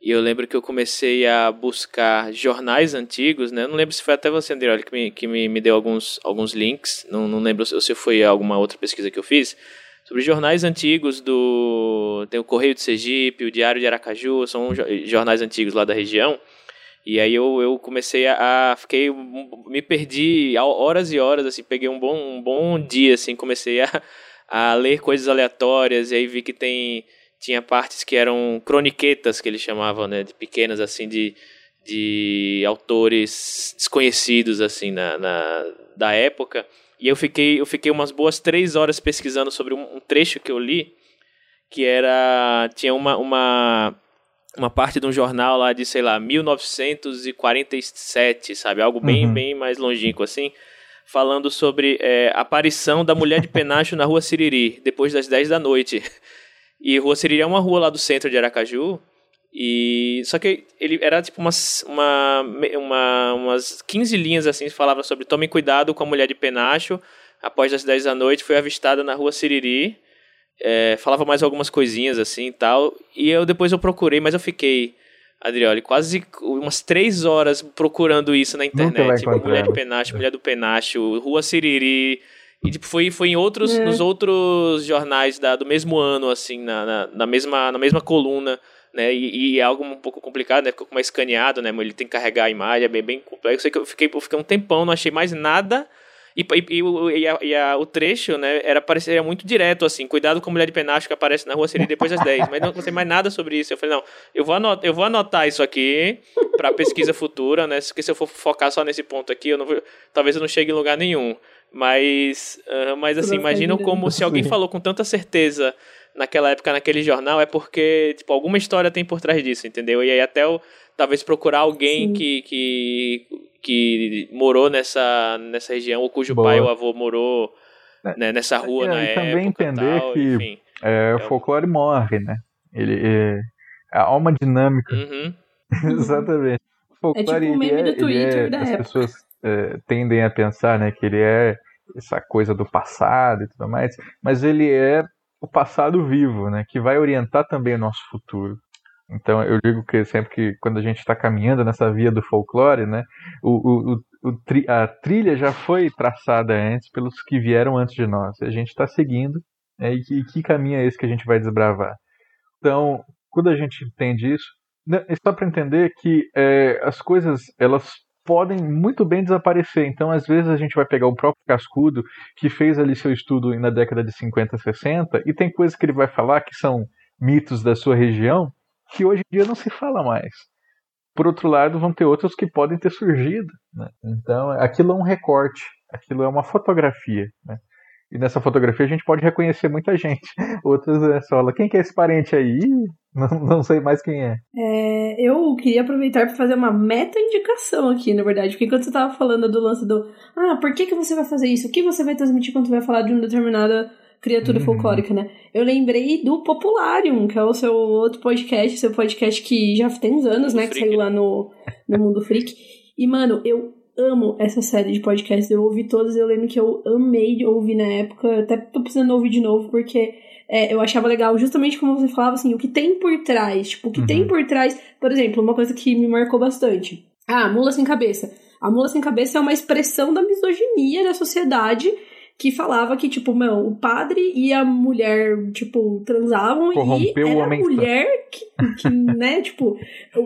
e eu lembro que eu comecei a buscar jornais antigos, né? Eu não lembro se foi até você, André, que me, que me, me deu alguns, alguns links. Não, não lembro se foi alguma outra pesquisa que eu fiz. Sobre jornais antigos do. Tem o Correio de Sergipe, o Diário de Aracaju, são jornais antigos lá da região. E aí eu, eu comecei a, a, Fiquei. Me perdi horas e horas, assim. Peguei um bom, um bom dia, assim. Comecei a, a ler coisas aleatórias. E aí vi que tem tinha partes que eram croniquetas, que eles chamavam, né? De pequenas, assim, de, de autores desconhecidos, assim, na, na, da época. E eu fiquei, eu fiquei umas boas três horas pesquisando sobre um, um trecho que eu li, que era... Tinha uma... uma uma parte de um jornal lá de, sei lá, 1947, sabe? Algo bem, uhum. bem mais longínquo, assim falando sobre é, a aparição da mulher de penacho na rua Siriri, depois das 10 da noite. E Rua Siriri é uma rua lá do centro de Aracaju. E só que ele era tipo umas, uma, uma, umas 15 linhas assim, falava sobre tomem cuidado com a mulher de penacho. Após as 10 da noite foi avistada na rua Siriri. É, falava mais algumas coisinhas assim e tal. E eu depois eu procurei, mas eu fiquei Adrioli, quase umas três horas procurando isso na internet. Tipo, mulher de penacho, mulher do penacho, Rua Siriri. E tipo, foi, foi em outros, é. nos outros jornais da, do mesmo ano, assim, na, na, na, mesma, na mesma coluna, né? E, e, é algo um pouco complicado, né? Ficou mais escaneado, né? Ele tem que carregar a imagem, é bem, bem complexo. Eu sei que eu fiquei, eu fiquei um tempão, não achei mais nada e, e, e, a, e a, o trecho, né, era, parecia muito direto, assim, cuidado com a mulher de penacho que aparece na rua seria depois das 10. Mas não sei mais nada sobre isso. Eu falei, não, eu vou anotar, eu vou anotar isso aqui para pesquisa futura, né? Porque se eu for focar só nesse ponto aqui, eu não vou, talvez eu não chegue em lugar nenhum. Mas, uh, mas assim, imaginam como se alguém falou com tanta certeza naquela época, naquele jornal, é porque, tipo, alguma história tem por trás disso, entendeu? E aí até eu, talvez procurar alguém que, que que morou nessa, nessa região, ou cujo Boa. pai ou avô morou é, né, nessa rua é, na e também entender tal, que enfim, é, o folclore morre, né? Ele é, a alma dinâmica. Uhum. Exatamente. O folclore, é tipo um meme do Twitter é, da as época. pessoas é, tendem a pensar, né, que ele é essa coisa do passado e tudo mais, mas ele é o passado vivo, né, que vai orientar também o nosso futuro. Então eu digo que sempre que quando a gente está caminhando nessa via do folclore, né, o, o, o, a trilha já foi traçada antes pelos que vieram antes de nós. A gente está seguindo né, e, que, e que caminho é esse que a gente vai desbravar. Então, quando a gente entende isso, né, é só para entender que é, as coisas elas podem muito bem desaparecer. Então, às vezes, a gente vai pegar o próprio Cascudo, que fez ali seu estudo na década de 50, 60, e tem coisas que ele vai falar que são mitos da sua região, que hoje em dia não se fala mais. Por outro lado, vão ter outros que podem ter surgido. Né? Então, aquilo é um recorte, aquilo é uma fotografia. Né? E nessa fotografia a gente pode reconhecer muita gente. Outras é só, quem que é esse parente aí? Não, não sei mais quem é. é eu queria aproveitar para fazer uma meta indicação aqui, na verdade. Porque quando você estava falando do lance do ah, por que, que você vai fazer isso? O que você vai transmitir quando vai falar de uma determinada criatura uhum. folclórica, né? Eu lembrei do Popularium, que é o seu outro podcast, seu podcast que já tem uns anos, né? Que saiu lá no, no Mundo Freak. E, mano, eu amo essa série de podcasts. Eu ouvi todos, eu lembro que eu amei de ouvir na época. Até tô precisando ouvir de novo, porque é, eu achava legal, justamente como você falava, assim, o que tem por trás. Tipo, o que uhum. tem por trás. Por exemplo, uma coisa que me marcou bastante. Ah, mula sem cabeça. A mula sem cabeça é uma expressão da misoginia da sociedade que falava que, tipo, meu, o padre e a mulher, tipo, transavam Corrompeu e era a mulher que, que né, tipo,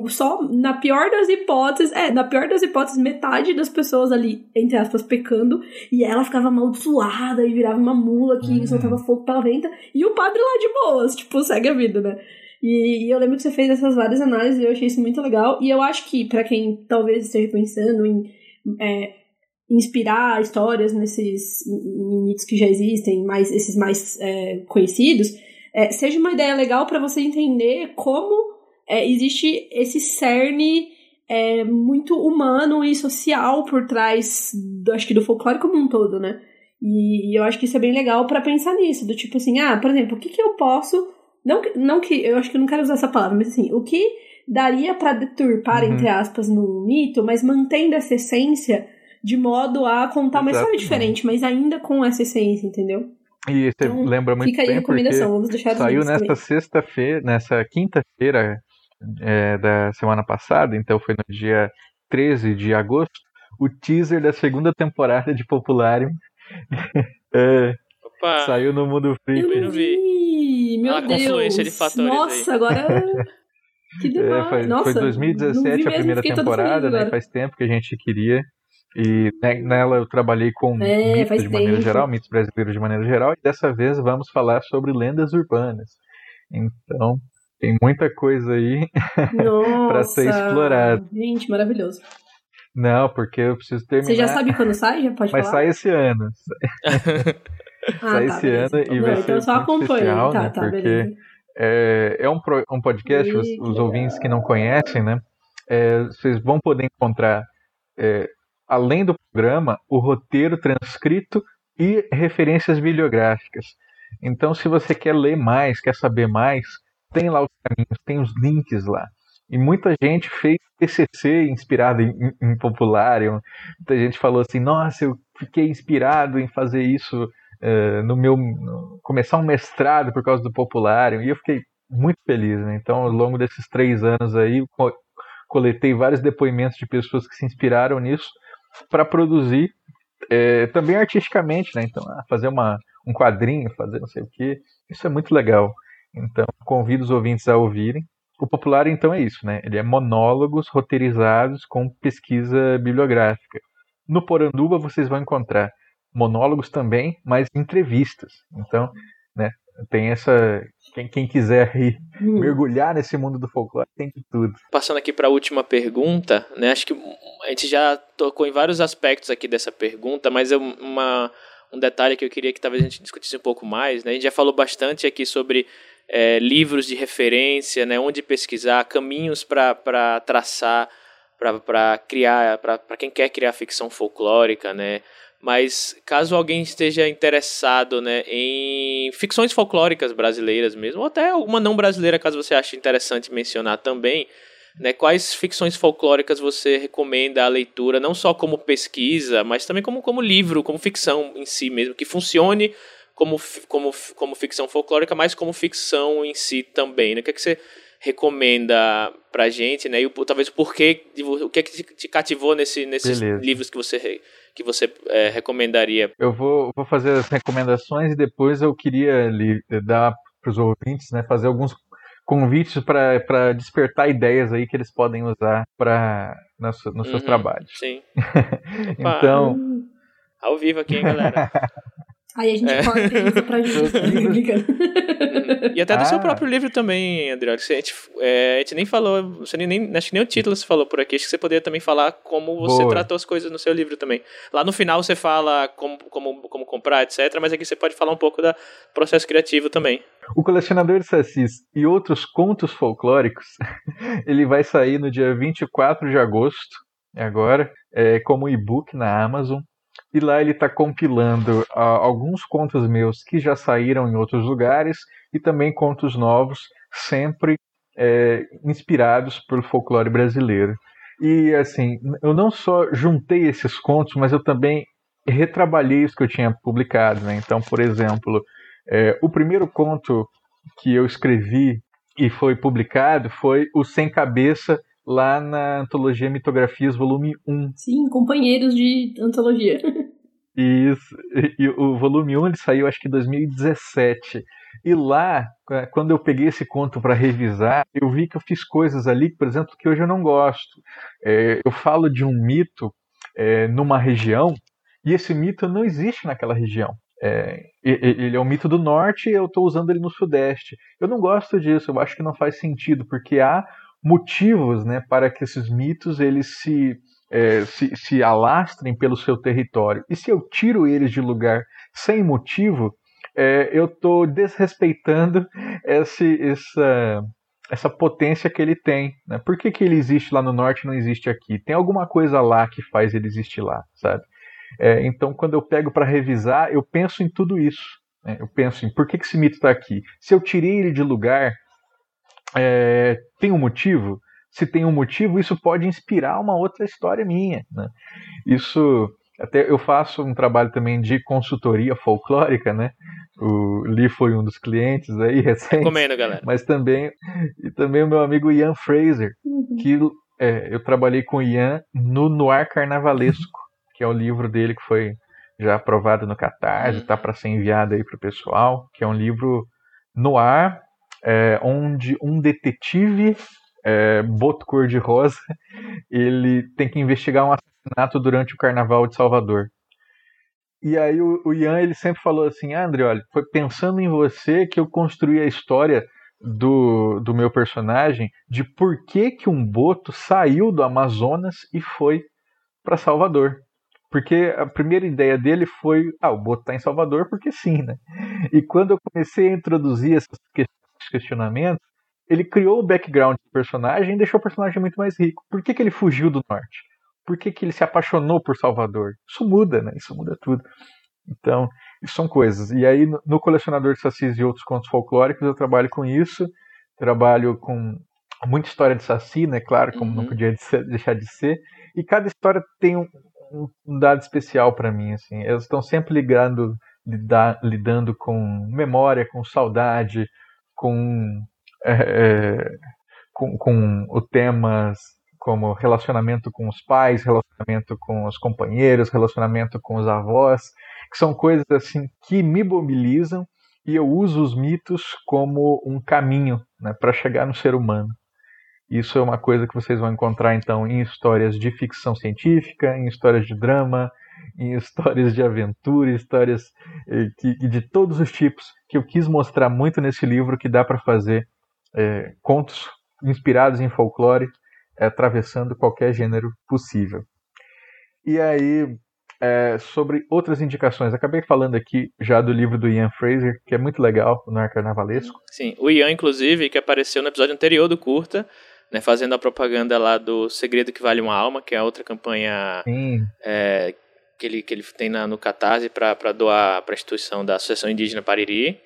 só na pior das hipóteses, é, na pior das hipóteses, metade das pessoas ali, entre aspas, pecando, e ela ficava amaldiçoada e virava uma mula que uhum. soltava fogo pela venta, e o padre lá de boas, tipo, segue a vida, né? E, e, eu lembro que você fez essas várias análises e eu achei isso muito legal. E eu acho que, para quem talvez esteja pensando em é, inspirar histórias nesses mitos que já existem, mais esses mais é, conhecidos, é, seja uma ideia legal para você entender como é, existe esse cerne é, muito humano e social por trás, do, acho que do folclore como um todo, né? E, e eu acho que isso é bem legal para pensar nisso, do tipo assim, ah, por exemplo, o que, que eu posso não, não que eu acho que eu não quero usar essa palavra, mas assim, o que daria para deturpar uhum. entre aspas no mito, mas mantendo essa essência de modo a contar uma história diferente, mas ainda com essa essência, entendeu? E você então, lembra muito fica aí bem a recomendação, vamos deixar saiu nessa sexta-feira, nessa quinta-feira é, da semana passada, então foi no dia 13 de agosto, o teaser da segunda temporada de Popularium. é, Opa, saiu no Mundo Freak. Eu não vi, meu ah, Deus. De Nossa, aí. agora... Que demais. É, foi, Nossa, foi 2017 a primeira temporada, né? Faz tempo que a gente queria. E nela eu trabalhei com é, mitos de maneira geral, mitos brasileiros de maneira geral, e dessa vez vamos falar sobre lendas urbanas. Então, tem muita coisa aí para ser explorado. Gente, maravilhoso. Não, porque eu preciso terminar. Você já sabe quando sai? Já pode Mas falar? sai esse ano. ah, sai tá, esse beleza. ano e vai então ser só acompanha. Tá, né? tá, porque é, é um, pro, um podcast, os, os ouvintes que não conhecem, né? É, vocês vão poder encontrar, é, além do programa, o roteiro transcrito e referências bibliográficas. Então, se você quer ler mais, quer saber mais, tem lá os caminhos, tem os links lá. E muita gente fez TCC inspirado em, em, Populário. Muita gente falou assim: nossa, eu fiquei inspirado em fazer isso uh, no meu. No, começar um mestrado por causa do Populário. E eu fiquei muito feliz. Né? Então, ao longo desses três anos aí, coletei vários depoimentos de pessoas que se inspiraram nisso para produzir é, também artisticamente, né? Então, fazer uma, um quadrinho, fazer não sei o que, isso é muito legal. Então, convido os ouvintes a ouvirem. O popular, então, é isso, né? Ele é monólogos roteirizados com pesquisa bibliográfica. No Poranduba, vocês vão encontrar monólogos também, mas entrevistas. Então, né, tem essa. Quem, quem quiser ir hum. mergulhar nesse mundo do folclore tem de tudo. Passando aqui para a última pergunta, né? Acho que a gente já tocou em vários aspectos aqui dessa pergunta, mas é uma, um detalhe que eu queria que talvez a gente discutisse um pouco mais. Né? A gente já falou bastante aqui sobre é, livros de referência, né, onde pesquisar, caminhos para traçar, para criar, para quem quer criar ficção folclórica, né? Mas caso alguém esteja interessado né, em ficções folclóricas brasileiras mesmo, ou até alguma não brasileira, caso você ache interessante mencionar também, né, quais ficções folclóricas você recomenda a leitura, não só como pesquisa, mas também como, como livro, como ficção em si mesmo, que funcione como, como, como ficção folclórica, mas como ficção em si também. Né? O que, é que você recomenda pra gente, né? E o, talvez o porquê, o que é que te cativou nesse, nesses Beleza. livros que você, que você é, recomendaria? Eu vou, vou fazer as recomendações e depois eu queria lhe dar para os ouvintes, né? Fazer alguns convites para despertar ideias aí que eles podem usar para nos, nos seus uhum, trabalhos. Sim. então. Ao vivo aqui, hein, galera? Aí a gente é. corta isso pra gente. e até do seu ah. próprio livro também, André. A gente, é, a gente nem falou, você nem, acho que nem o título você falou por aqui. Acho que você poderia também falar como você Boa. tratou as coisas no seu livro também. Lá no final você fala como, como, como comprar, etc. Mas aqui você pode falar um pouco do processo criativo também. O Colecionador de Sassis e outros contos folclóricos, ele vai sair no dia 24 de agosto, agora, é, como e-book na Amazon. E lá ele está compilando uh, alguns contos meus que já saíram em outros lugares e também contos novos, sempre é, inspirados pelo folclore brasileiro. E assim, eu não só juntei esses contos, mas eu também retrabalhei os que eu tinha publicado. Né? Então, por exemplo, é, o primeiro conto que eu escrevi e foi publicado foi O Sem Cabeça, lá na Antologia Mitografias, volume 1. Sim, companheiros de antologia. Isso, e o volume 1 ele saiu acho que em 2017. E lá, é, quando eu peguei esse conto para revisar, eu vi que eu fiz coisas ali, por exemplo, que hoje eu não gosto. É, eu falo de um mito é, numa região e esse mito não existe naquela região. É, ele é um mito do norte e eu estou usando ele no sudeste. Eu não gosto disso, eu acho que não faz sentido, porque há motivos né, para que esses mitos eles se, é, se, se alastrem pelo seu território. E se eu tiro eles de lugar sem motivo, é, eu estou desrespeitando esse, essa, essa potência que ele tem. Né? Por que, que ele existe lá no norte e não existe aqui? Tem alguma coisa lá que faz ele existir lá, sabe? É, então, quando eu pego para revisar, eu penso em tudo isso. Né? Eu penso em por que, que esse mito está aqui. Se eu tirei ele de lugar, é, tem um motivo? Se tem um motivo, isso pode inspirar uma outra história minha. Né? Isso até eu faço um trabalho também de consultoria folclórica, né? O Lee foi um dos clientes aí recente. Comendo, galera. Mas também e também o meu amigo Ian Fraser, uhum. que é, eu trabalhei com o Ian no Noir Carnavalesco, que é o livro dele que foi já aprovado no Catarse, está uhum. para ser enviado aí para o pessoal, que é um livro noir é, onde um detetive é, boto cor-de-rosa ele tem que investigar um assassinato durante o Carnaval de Salvador. E aí o, o Ian ele sempre falou assim, ah, André, olha, foi pensando em você que eu construí a história do, do meu personagem de por que, que um boto saiu do Amazonas e foi para Salvador. Porque a primeira ideia dele foi, ah, o boto está em Salvador porque sim, né? E quando eu comecei a introduzir esses questionamentos, ele criou o background do personagem e deixou o personagem muito mais rico. Por que, que ele fugiu do norte? Por que, que ele se apaixonou por Salvador? Isso muda, né? Isso muda tudo. Então, isso são coisas. E aí, no Colecionador de Sacis e outros contos folclóricos, eu trabalho com isso. Trabalho com muita história de Saci, né? Claro, como uhum. não podia deixar de ser. E cada história tem um, um dado especial para mim, assim. Elas estão sempre ligando, lidar, lidando com memória, com saudade, com, é, é, com, com o temas como relacionamento com os pais, relacionamento com os companheiros, relacionamento com os avós, que são coisas assim que me mobilizam e eu uso os mitos como um caminho né, para chegar no ser humano. Isso é uma coisa que vocês vão encontrar então em histórias de ficção científica, em histórias de drama, em histórias de aventura, histórias eh, que, de todos os tipos que eu quis mostrar muito nesse livro que dá para fazer eh, contos inspirados em folclore, eh, atravessando qualquer gênero possível. E aí, sobre outras indicações, acabei falando aqui já do livro do Ian Fraser, que é muito legal, no Ar Carnavalesco. Sim, o Ian, inclusive, que apareceu no episódio anterior do Curta, né, fazendo a propaganda lá do Segredo que Vale uma Alma, que é a outra campanha é, que, ele, que ele tem na, no Catarse para doar para a instituição da Associação Indígena Pariri.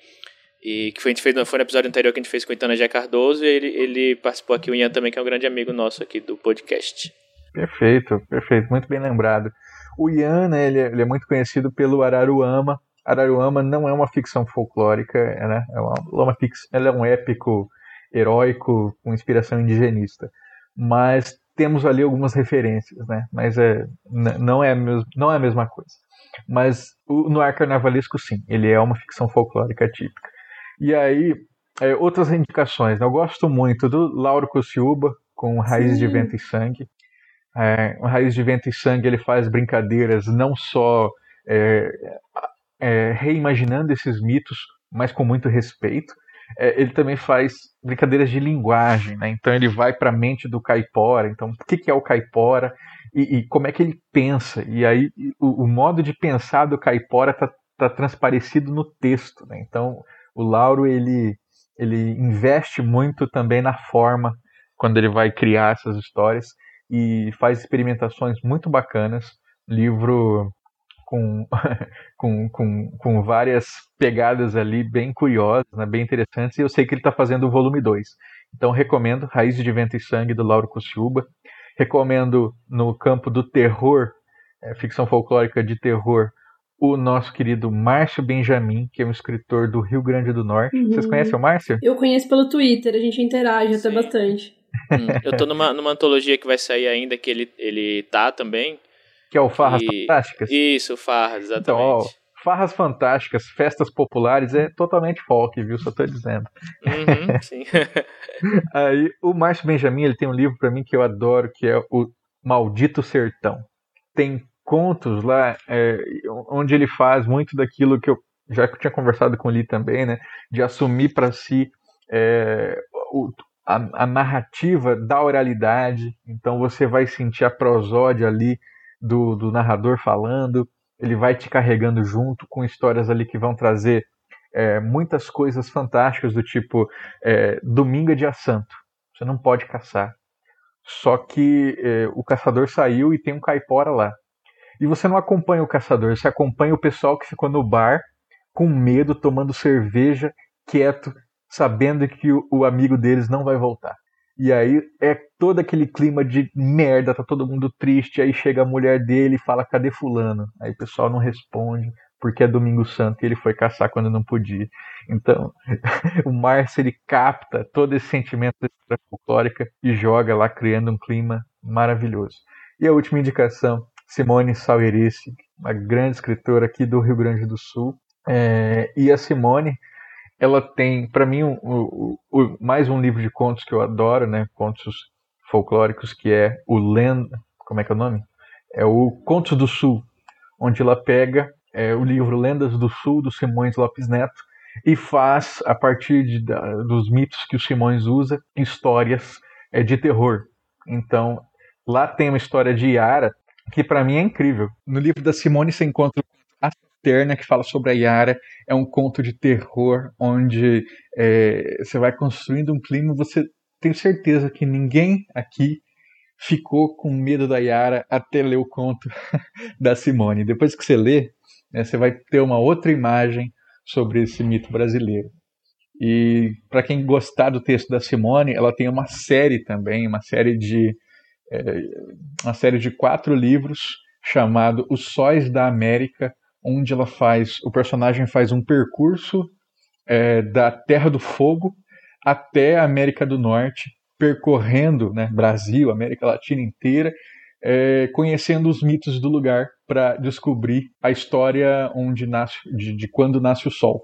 E que foi, a gente fez, foi no episódio anterior que a gente fez com o Itana Jé Cardoso e ele, ele participou aqui, o Ian também, que é um grande amigo nosso aqui do podcast. Perfeito, perfeito, muito bem lembrado. O Ian, né, ele, é, ele é muito conhecido pelo Araruama. Araruama não é uma ficção folclórica, né? É uma, uma ficção, ela é um épico heróico com inspiração indigenista. Mas temos ali algumas referências, né? Mas é, não, é, não é a mesma coisa. Mas o Noir Carnavalesco, sim, ele é uma ficção folclórica típica. E aí, é, outras indicações. Né? Eu gosto muito do Lauro Cociuba, com Raiz sim. de Vento e Sangue. É, Raiz de Vento e Sangue ele faz brincadeiras não só é, é, reimaginando esses mitos, mas com muito respeito é, ele também faz brincadeiras de linguagem, né? Então ele vai para a mente do caipora. Então, o que, que é o caipora e, e, como é que ele pensa? E aí o, o modo de pensar do caipora está tá transparecido no texto, né? Então o Lauro ele ele investe muito também na forma quando ele vai criar essas histórias e faz experimentações muito bacanas. Livro com, com, com, com várias pegadas ali bem curiosas, né, bem interessantes, e eu sei que ele está fazendo o volume 2. Então recomendo Raízes de Vento e Sangue, do Lauro Cociuba. Recomendo no campo do terror, é, ficção folclórica de terror, o nosso querido Márcio Benjamin, que é um escritor do Rio Grande do Norte. Uhum. Vocês conhecem o Márcio? Eu conheço pelo Twitter, a gente interage Sim. até bastante. Hum, eu tô numa, numa antologia que vai sair ainda, que ele, ele tá também, que é o Farras e... Fantásticas? Isso, Farras, exatamente. Então, ó, Farras Fantásticas, festas populares, é totalmente folk, viu? Só tô dizendo. Uhum, sim. Aí, o Márcio Benjamin, ele tem um livro para mim que eu adoro, que é o Maldito Sertão. Tem contos lá é, onde ele faz muito daquilo que eu já tinha conversado com ele também, né? De assumir para si é, o, a, a narrativa da oralidade. Então você vai sentir a prosódia ali do, do narrador falando, ele vai te carregando junto com histórias ali que vão trazer é, muitas coisas fantásticas do tipo é, domingo é dia santo, você não pode caçar. Só que é, o caçador saiu e tem um caipora lá. E você não acompanha o caçador, você acompanha o pessoal que ficou no bar com medo, tomando cerveja, quieto, sabendo que o, o amigo deles não vai voltar. E aí é todo aquele clima de merda, tá todo mundo triste. Aí chega a mulher dele e fala: cadê Fulano? Aí o pessoal não responde, porque é Domingo Santo e ele foi caçar quando não podia. Então, o Márcio ele capta todo esse sentimento da folclórica e joga lá, criando um clima maravilhoso. E a última indicação: Simone Salerice, uma grande escritora aqui do Rio Grande do Sul. É, e a Simone ela tem, para mim, o, o, o, mais um livro de contos que eu adoro, né? Contos folclóricos, que é o Lend... Como é que é o nome? É o Contos do Sul, onde ela pega é, o livro Lendas do Sul, do Simões Lopes Neto, e faz, a partir de, da, dos mitos que o Simões usa, histórias é, de terror. Então, lá tem uma história de Yara que para mim é incrível. No livro da Simone você encontra a Terna que fala sobre a Yara. É um conto de terror onde é, você vai construindo um clima. Você tem certeza que ninguém aqui ficou com medo da Yara até ler o conto da Simone. Depois que você lê, né, você vai ter uma outra imagem sobre esse mito brasileiro. E para quem gostar do texto da Simone, ela tem uma série também, uma série de uma série de quatro livros chamado Os Sóis da América, onde ela faz o personagem faz um percurso é, da Terra do Fogo até a América do Norte, percorrendo né, Brasil, América Latina inteira, é, conhecendo os mitos do lugar para descobrir a história onde nasce, de, de quando nasce o Sol.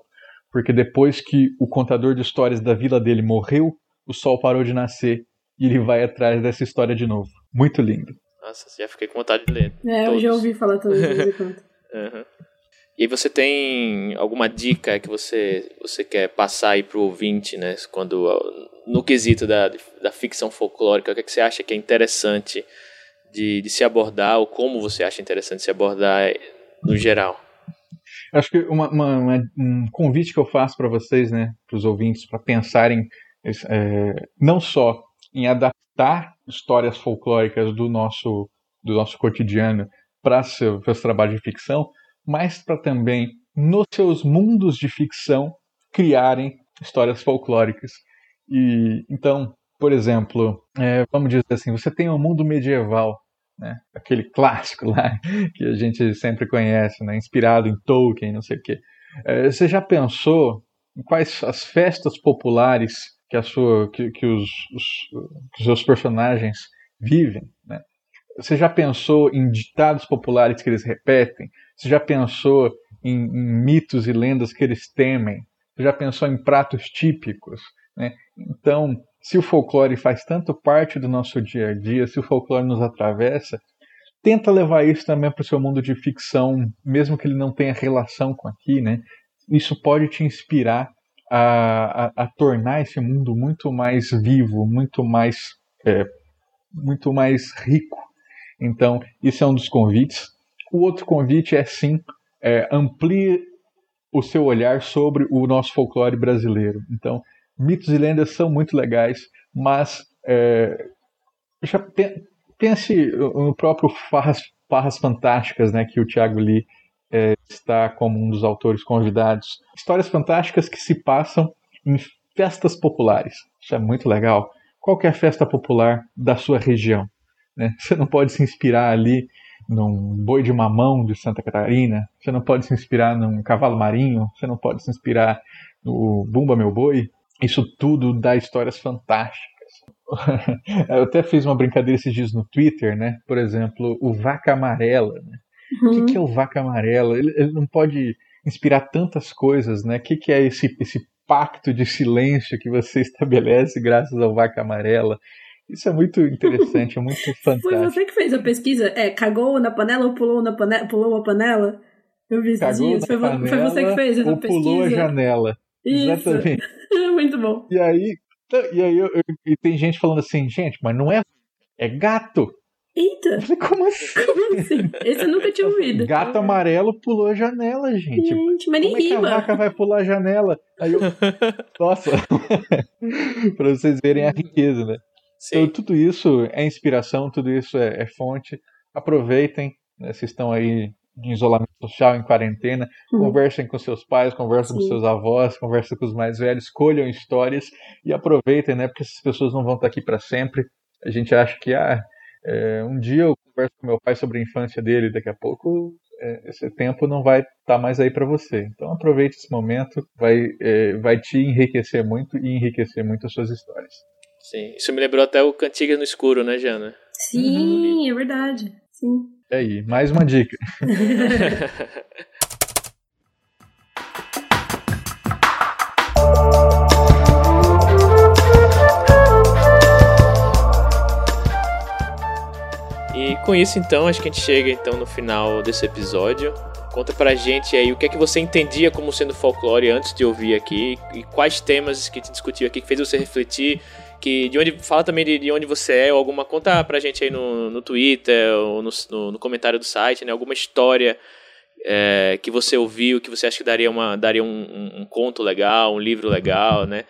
Porque depois que o contador de histórias da vila dele morreu, o Sol parou de nascer e ele vai atrás dessa história de novo. Muito lindo. Nossa, já fiquei com vontade de ler. É, todos. eu já ouvi falar todos uhum. E você tem alguma dica que você, você quer passar aí pro ouvinte, né? Quando, no quesito da, da ficção folclórica, o que, é que você acha que é interessante de, de se abordar, ou como você acha interessante se abordar no geral? Acho que uma, uma, uma, um convite que eu faço para vocês, né, para os ouvintes, para pensarem é, não só em adaptar histórias folclóricas do nosso, do nosso cotidiano para seu, seus trabalhos de ficção, mas para também, nos seus mundos de ficção, criarem histórias folclóricas. E então, por exemplo, é, vamos dizer assim, você tem um mundo medieval, né? aquele clássico lá que a gente sempre conhece, né? inspirado em Tolkien, não sei o quê. É, você já pensou em quais as festas populares que, a sua, que, que, os, os, que os seus personagens vivem. Né? Você já pensou em ditados populares que eles repetem? Você já pensou em, em mitos e lendas que eles temem? Você já pensou em pratos típicos? Né? Então, se o folclore faz tanto parte do nosso dia a dia, se o folclore nos atravessa, tenta levar isso também para o seu mundo de ficção, mesmo que ele não tenha relação com aqui, né? Isso pode te inspirar a, a, tornar esse mundo muito mais vivo, muito mais, é, muito mais rico. Então, isso é um dos convites. O outro convite é sim, é, amplie o seu olhar sobre o nosso folclore brasileiro. Então, mitos e lendas são muito legais, mas é, já pense no próprio Farras, Farras Fantásticas, né, que o Thiago Lee é, está como um dos autores convidados. Histórias fantásticas que se passam em festas populares. Isso é muito legal. Qualquer é festa popular da sua região. Né? Você não pode se inspirar ali num boi de mamão de Santa Catarina, você não pode se inspirar num cavalo marinho, você não pode se inspirar no Bumba Meu Boi. Isso tudo dá histórias fantásticas. Eu até fiz uma brincadeira esses dias no Twitter, né? Por exemplo, o Vaca Amarela. Né? Uhum. O que, que, é o vaca amarela? Ele, ele, não pode inspirar tantas coisas, né? O que, que é esse, esse pacto de silêncio que você estabelece graças ao vaca amarela? Isso é muito interessante, é muito fantástico. Foi você que fez a pesquisa? É, cagou na panela ou pulou, na panela, pulou uma panela? Eu vi esses dias. Foi, panela, foi, você que fez essa ou pesquisa? pulou a janela. Isso. Exatamente. muito bom. E aí, e aí eu, eu, e tem gente falando assim, gente, mas não é. É gato. Eita! Como assim? Como assim? Esse eu nunca tinha ouvido. Gato amarelo pulou a janela, gente. Gente, mas nem Como rima. É que a vaca vai pular a janela? Aí eu... Nossa! pra vocês verem a riqueza, né? Sim. Então, tudo isso é inspiração, tudo isso é, é fonte. Aproveitem, né? vocês estão aí em isolamento social, em quarentena, uhum. conversem com seus pais, conversem Sim. com seus avós, conversem com os mais velhos, escolham histórias e aproveitem, né? Porque essas pessoas não vão estar aqui para sempre. A gente acha que ah, é, um dia eu converso com meu pai sobre a infância dele, daqui a pouco é, esse tempo não vai estar tá mais aí para você. Então aproveite esse momento, vai, é, vai te enriquecer muito e enriquecer muito as suas histórias. Sim, isso me lembrou até o Cantigas no Escuro, né, Jana? Sim, uhum. é verdade. Sim. É aí, mais uma dica. com isso, então, acho que a gente chega então no final desse episódio. Conta pra gente aí o que é que você entendia como sendo folclore antes de ouvir aqui e quais temas que te discutiu aqui que fez você refletir, que de onde fala também de, de onde você é, ou alguma conta pra gente aí no, no Twitter ou no, no, no comentário do site, né? Alguma história é, que você ouviu, que você acha que daria, uma, daria um, um, um conto legal, um livro legal, né?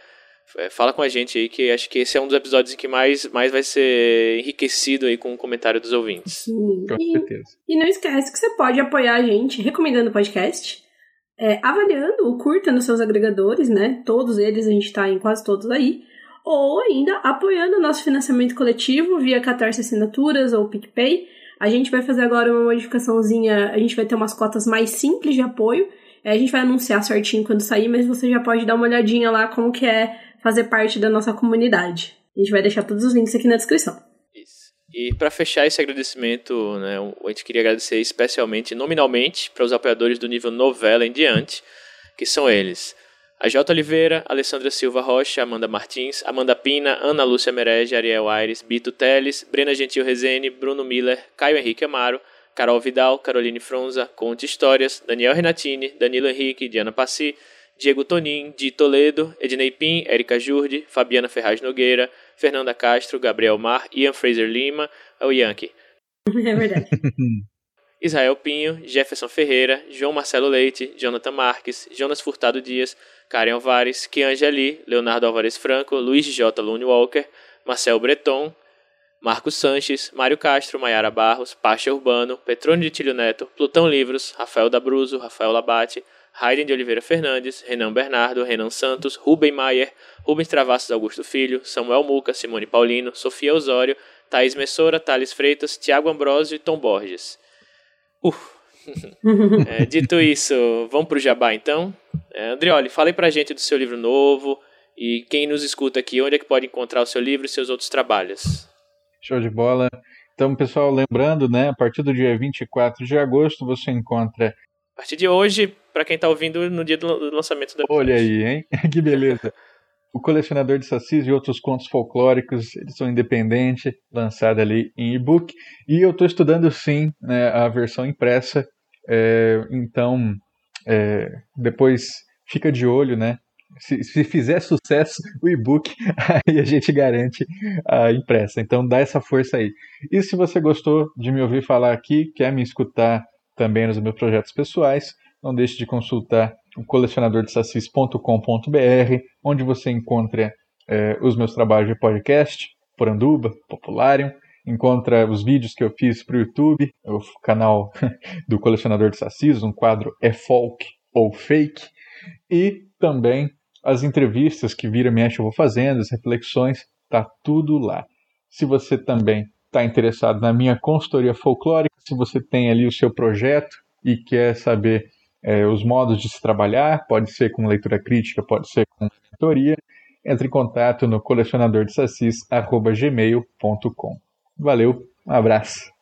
É, fala com a gente aí, que acho que esse é um dos episódios em que mais, mais vai ser enriquecido aí com o comentário dos ouvintes. Sim. Com e, certeza. E não esquece que você pode apoiar a gente recomendando o podcast, é, avaliando o curta nos seus agregadores, né? Todos eles, a gente está em quase todos aí. Ou ainda apoiando o nosso financiamento coletivo via Catarse Assinaturas ou PicPay. A gente vai fazer agora uma modificaçãozinha, a gente vai ter umas cotas mais simples de apoio. É, a gente vai anunciar certinho quando sair, mas você já pode dar uma olhadinha lá como que é fazer parte da nossa comunidade. A gente vai deixar todos os links aqui na descrição. Isso. E para fechar esse agradecimento, né, a gente queria agradecer especialmente, nominalmente, para os apoiadores do nível novela em diante, que são eles. A J. Oliveira, Alessandra Silva Rocha, Amanda Martins, Amanda Pina, Ana Lúcia Merege, Ariel Aires, Bito Teles, Brena Gentil Rezene, Bruno Miller, Caio Henrique Amaro, Carol Vidal, Caroline Fronza, Conte Histórias, Daniel Renatini, Danilo Henrique, Diana Passi, Diego Tonin, Di Toledo, Ednei Pim, Érica Jurde, Fabiana Ferraz Nogueira, Fernanda Castro, Gabriel Mar, Ian Fraser Lima, é o Yankee. É verdade. Israel Pinho, Jefferson Ferreira, João Marcelo Leite, Jonathan Marques, Jonas Furtado Dias, Karen Alvares, Kiangeli, Leonardo Alvarez Franco, Luiz J. Lune Walker, Marcel Breton, Marcos Sanches, Mário Castro, Maiara Barros, Pacha Urbano, Petrônio de Tilho Neto, Plutão Livros, Rafael Dabruzo, Rafael Labate, Raiden de Oliveira Fernandes, Renan Bernardo, Renan Santos, Rubem Maier, Rubens Travassos Augusto Filho, Samuel Muca, Simone Paulino, Sofia Osório, Thaís Messora, Thales Freitas, Tiago Ambrosio e Tom Borges. Uh. é, dito isso, vamos para o jabá então? É, Andrioli, fale para a gente do seu livro novo e quem nos escuta aqui, onde é que pode encontrar o seu livro e seus outros trabalhos? Show de bola. Então, pessoal, lembrando, né, a partir do dia 24 de agosto você encontra a partir de hoje, para quem tá ouvindo no dia do lançamento da Olha aí, hein? que beleza. O Colecionador de Sacis e outros contos folclóricos, edição independente, lançada ali em e-book. E eu estou estudando sim né, a versão impressa. É, então, é, depois fica de olho, né? Se, se fizer sucesso o e-book, aí a gente garante a impressa. Então dá essa força aí. E se você gostou de me ouvir falar aqui, quer me escutar também nos meus projetos pessoais. Não deixe de consultar o colecionadordesassis.com.br, onde você encontra é, os meus trabalhos de podcast, Poranduba, Popularium, encontra os vídeos que eu fiz para o YouTube, o canal do Colecionador de Sacis, um quadro é folk ou fake, e também as entrevistas que vira mexe eu vou fazendo, as reflexões, tá tudo lá. Se você também está interessado na minha consultoria folclórica, se você tem ali o seu projeto e quer saber é, os modos de se trabalhar, pode ser com leitura crítica, pode ser com mentoria, entre em contato no colecionadordesacis.gmail.com. Valeu, um abraço.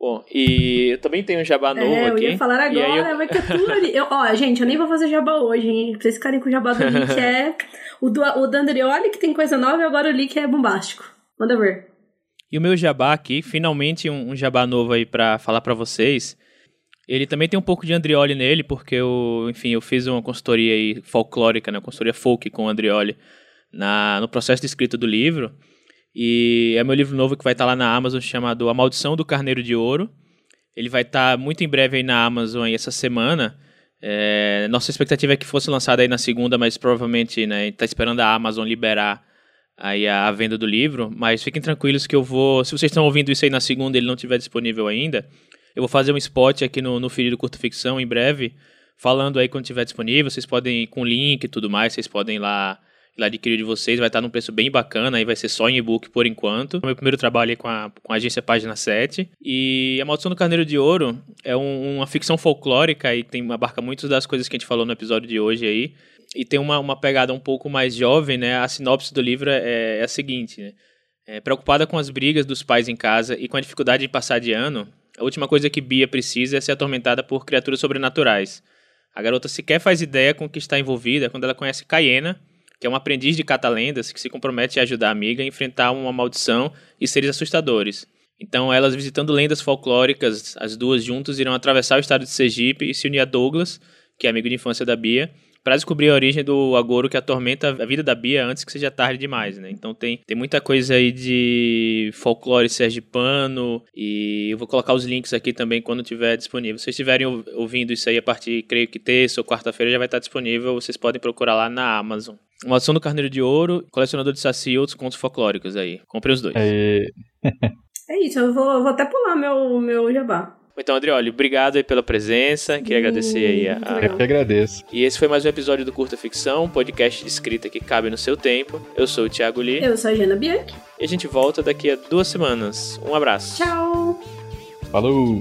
Bom, e eu também tenho um jabá é, novo é, aqui. Eu ia falar agora, eu... vai ter tudo ali. Eu, ó, gente, eu nem vou fazer jabá hoje, hein? Pra vocês ficarem com o jabá do Link é o do, o do Andrioli, que tem coisa nova, e agora o Link é bombástico. Manda ver. E o meu jabá aqui, finalmente um, um jabá novo aí para falar para vocês. Ele também tem um pouco de Andrioli nele, porque eu, enfim, eu fiz uma consultoria aí folclórica, né, consultoria folk com o Andrioli na, no processo de escrita do livro. E é meu livro novo que vai estar tá lá na Amazon chamado A Maldição do Carneiro de Ouro. Ele vai estar tá muito em breve aí na Amazon aí essa semana. É, nossa expectativa é que fosse lançado aí na segunda, mas provavelmente, né, está esperando a Amazon liberar aí a, venda do livro, mas fiquem tranquilos que eu vou, se vocês estão ouvindo isso aí na segunda e ele não estiver disponível ainda, eu vou fazer um spot aqui no, no Ferido Curto Ficção em breve, falando aí quando estiver disponível, vocês podem, com link e tudo mais, vocês podem ir lá, ir lá adquirir de vocês, vai estar num preço bem bacana, aí vai ser só em e-book por enquanto. O meu primeiro trabalho é com a, com a agência Página 7, e A Maldição do Carneiro de Ouro é um, uma ficção folclórica e tem, abarca muitas das coisas que a gente falou no episódio de hoje aí, e tem uma, uma pegada um pouco mais jovem, né? A sinopse do livro é, é a seguinte, né? É, preocupada com as brigas dos pais em casa e com a dificuldade de passar de ano, a última coisa que Bia precisa é ser atormentada por criaturas sobrenaturais. A garota sequer faz ideia com o que está envolvida quando ela conhece Cayena, que é um aprendiz de catalendas que se compromete a ajudar a amiga a enfrentar uma maldição e seres assustadores. Então, elas visitando lendas folclóricas, as duas juntas irão atravessar o estado de Sergipe e se unir a Douglas, que é amigo de infância da Bia, para descobrir a origem do agouro que atormenta a vida da Bia antes que seja tarde demais, né? Então tem, tem muita coisa aí de folclore sergipano e eu vou colocar os links aqui também quando tiver disponível. Se vocês estiverem ouvindo isso aí a partir, creio que terça ou quarta-feira já vai estar disponível, vocês podem procurar lá na Amazon. Maldição do Carneiro de Ouro, Colecionador de Saci e outros contos folclóricos aí. Compre os dois. É, é isso, eu vou, eu vou até pular meu, meu jabá. Então, Adrioli, obrigado aí pela presença. Queria agradecer aí a. Eu que agradeço. E esse foi mais um episódio do Curta Ficção, um podcast de escrita que cabe no seu tempo. Eu sou o Thiago Lee. Eu sou a Jana Bianchi. E a gente volta daqui a duas semanas. Um abraço. Tchau. Falou.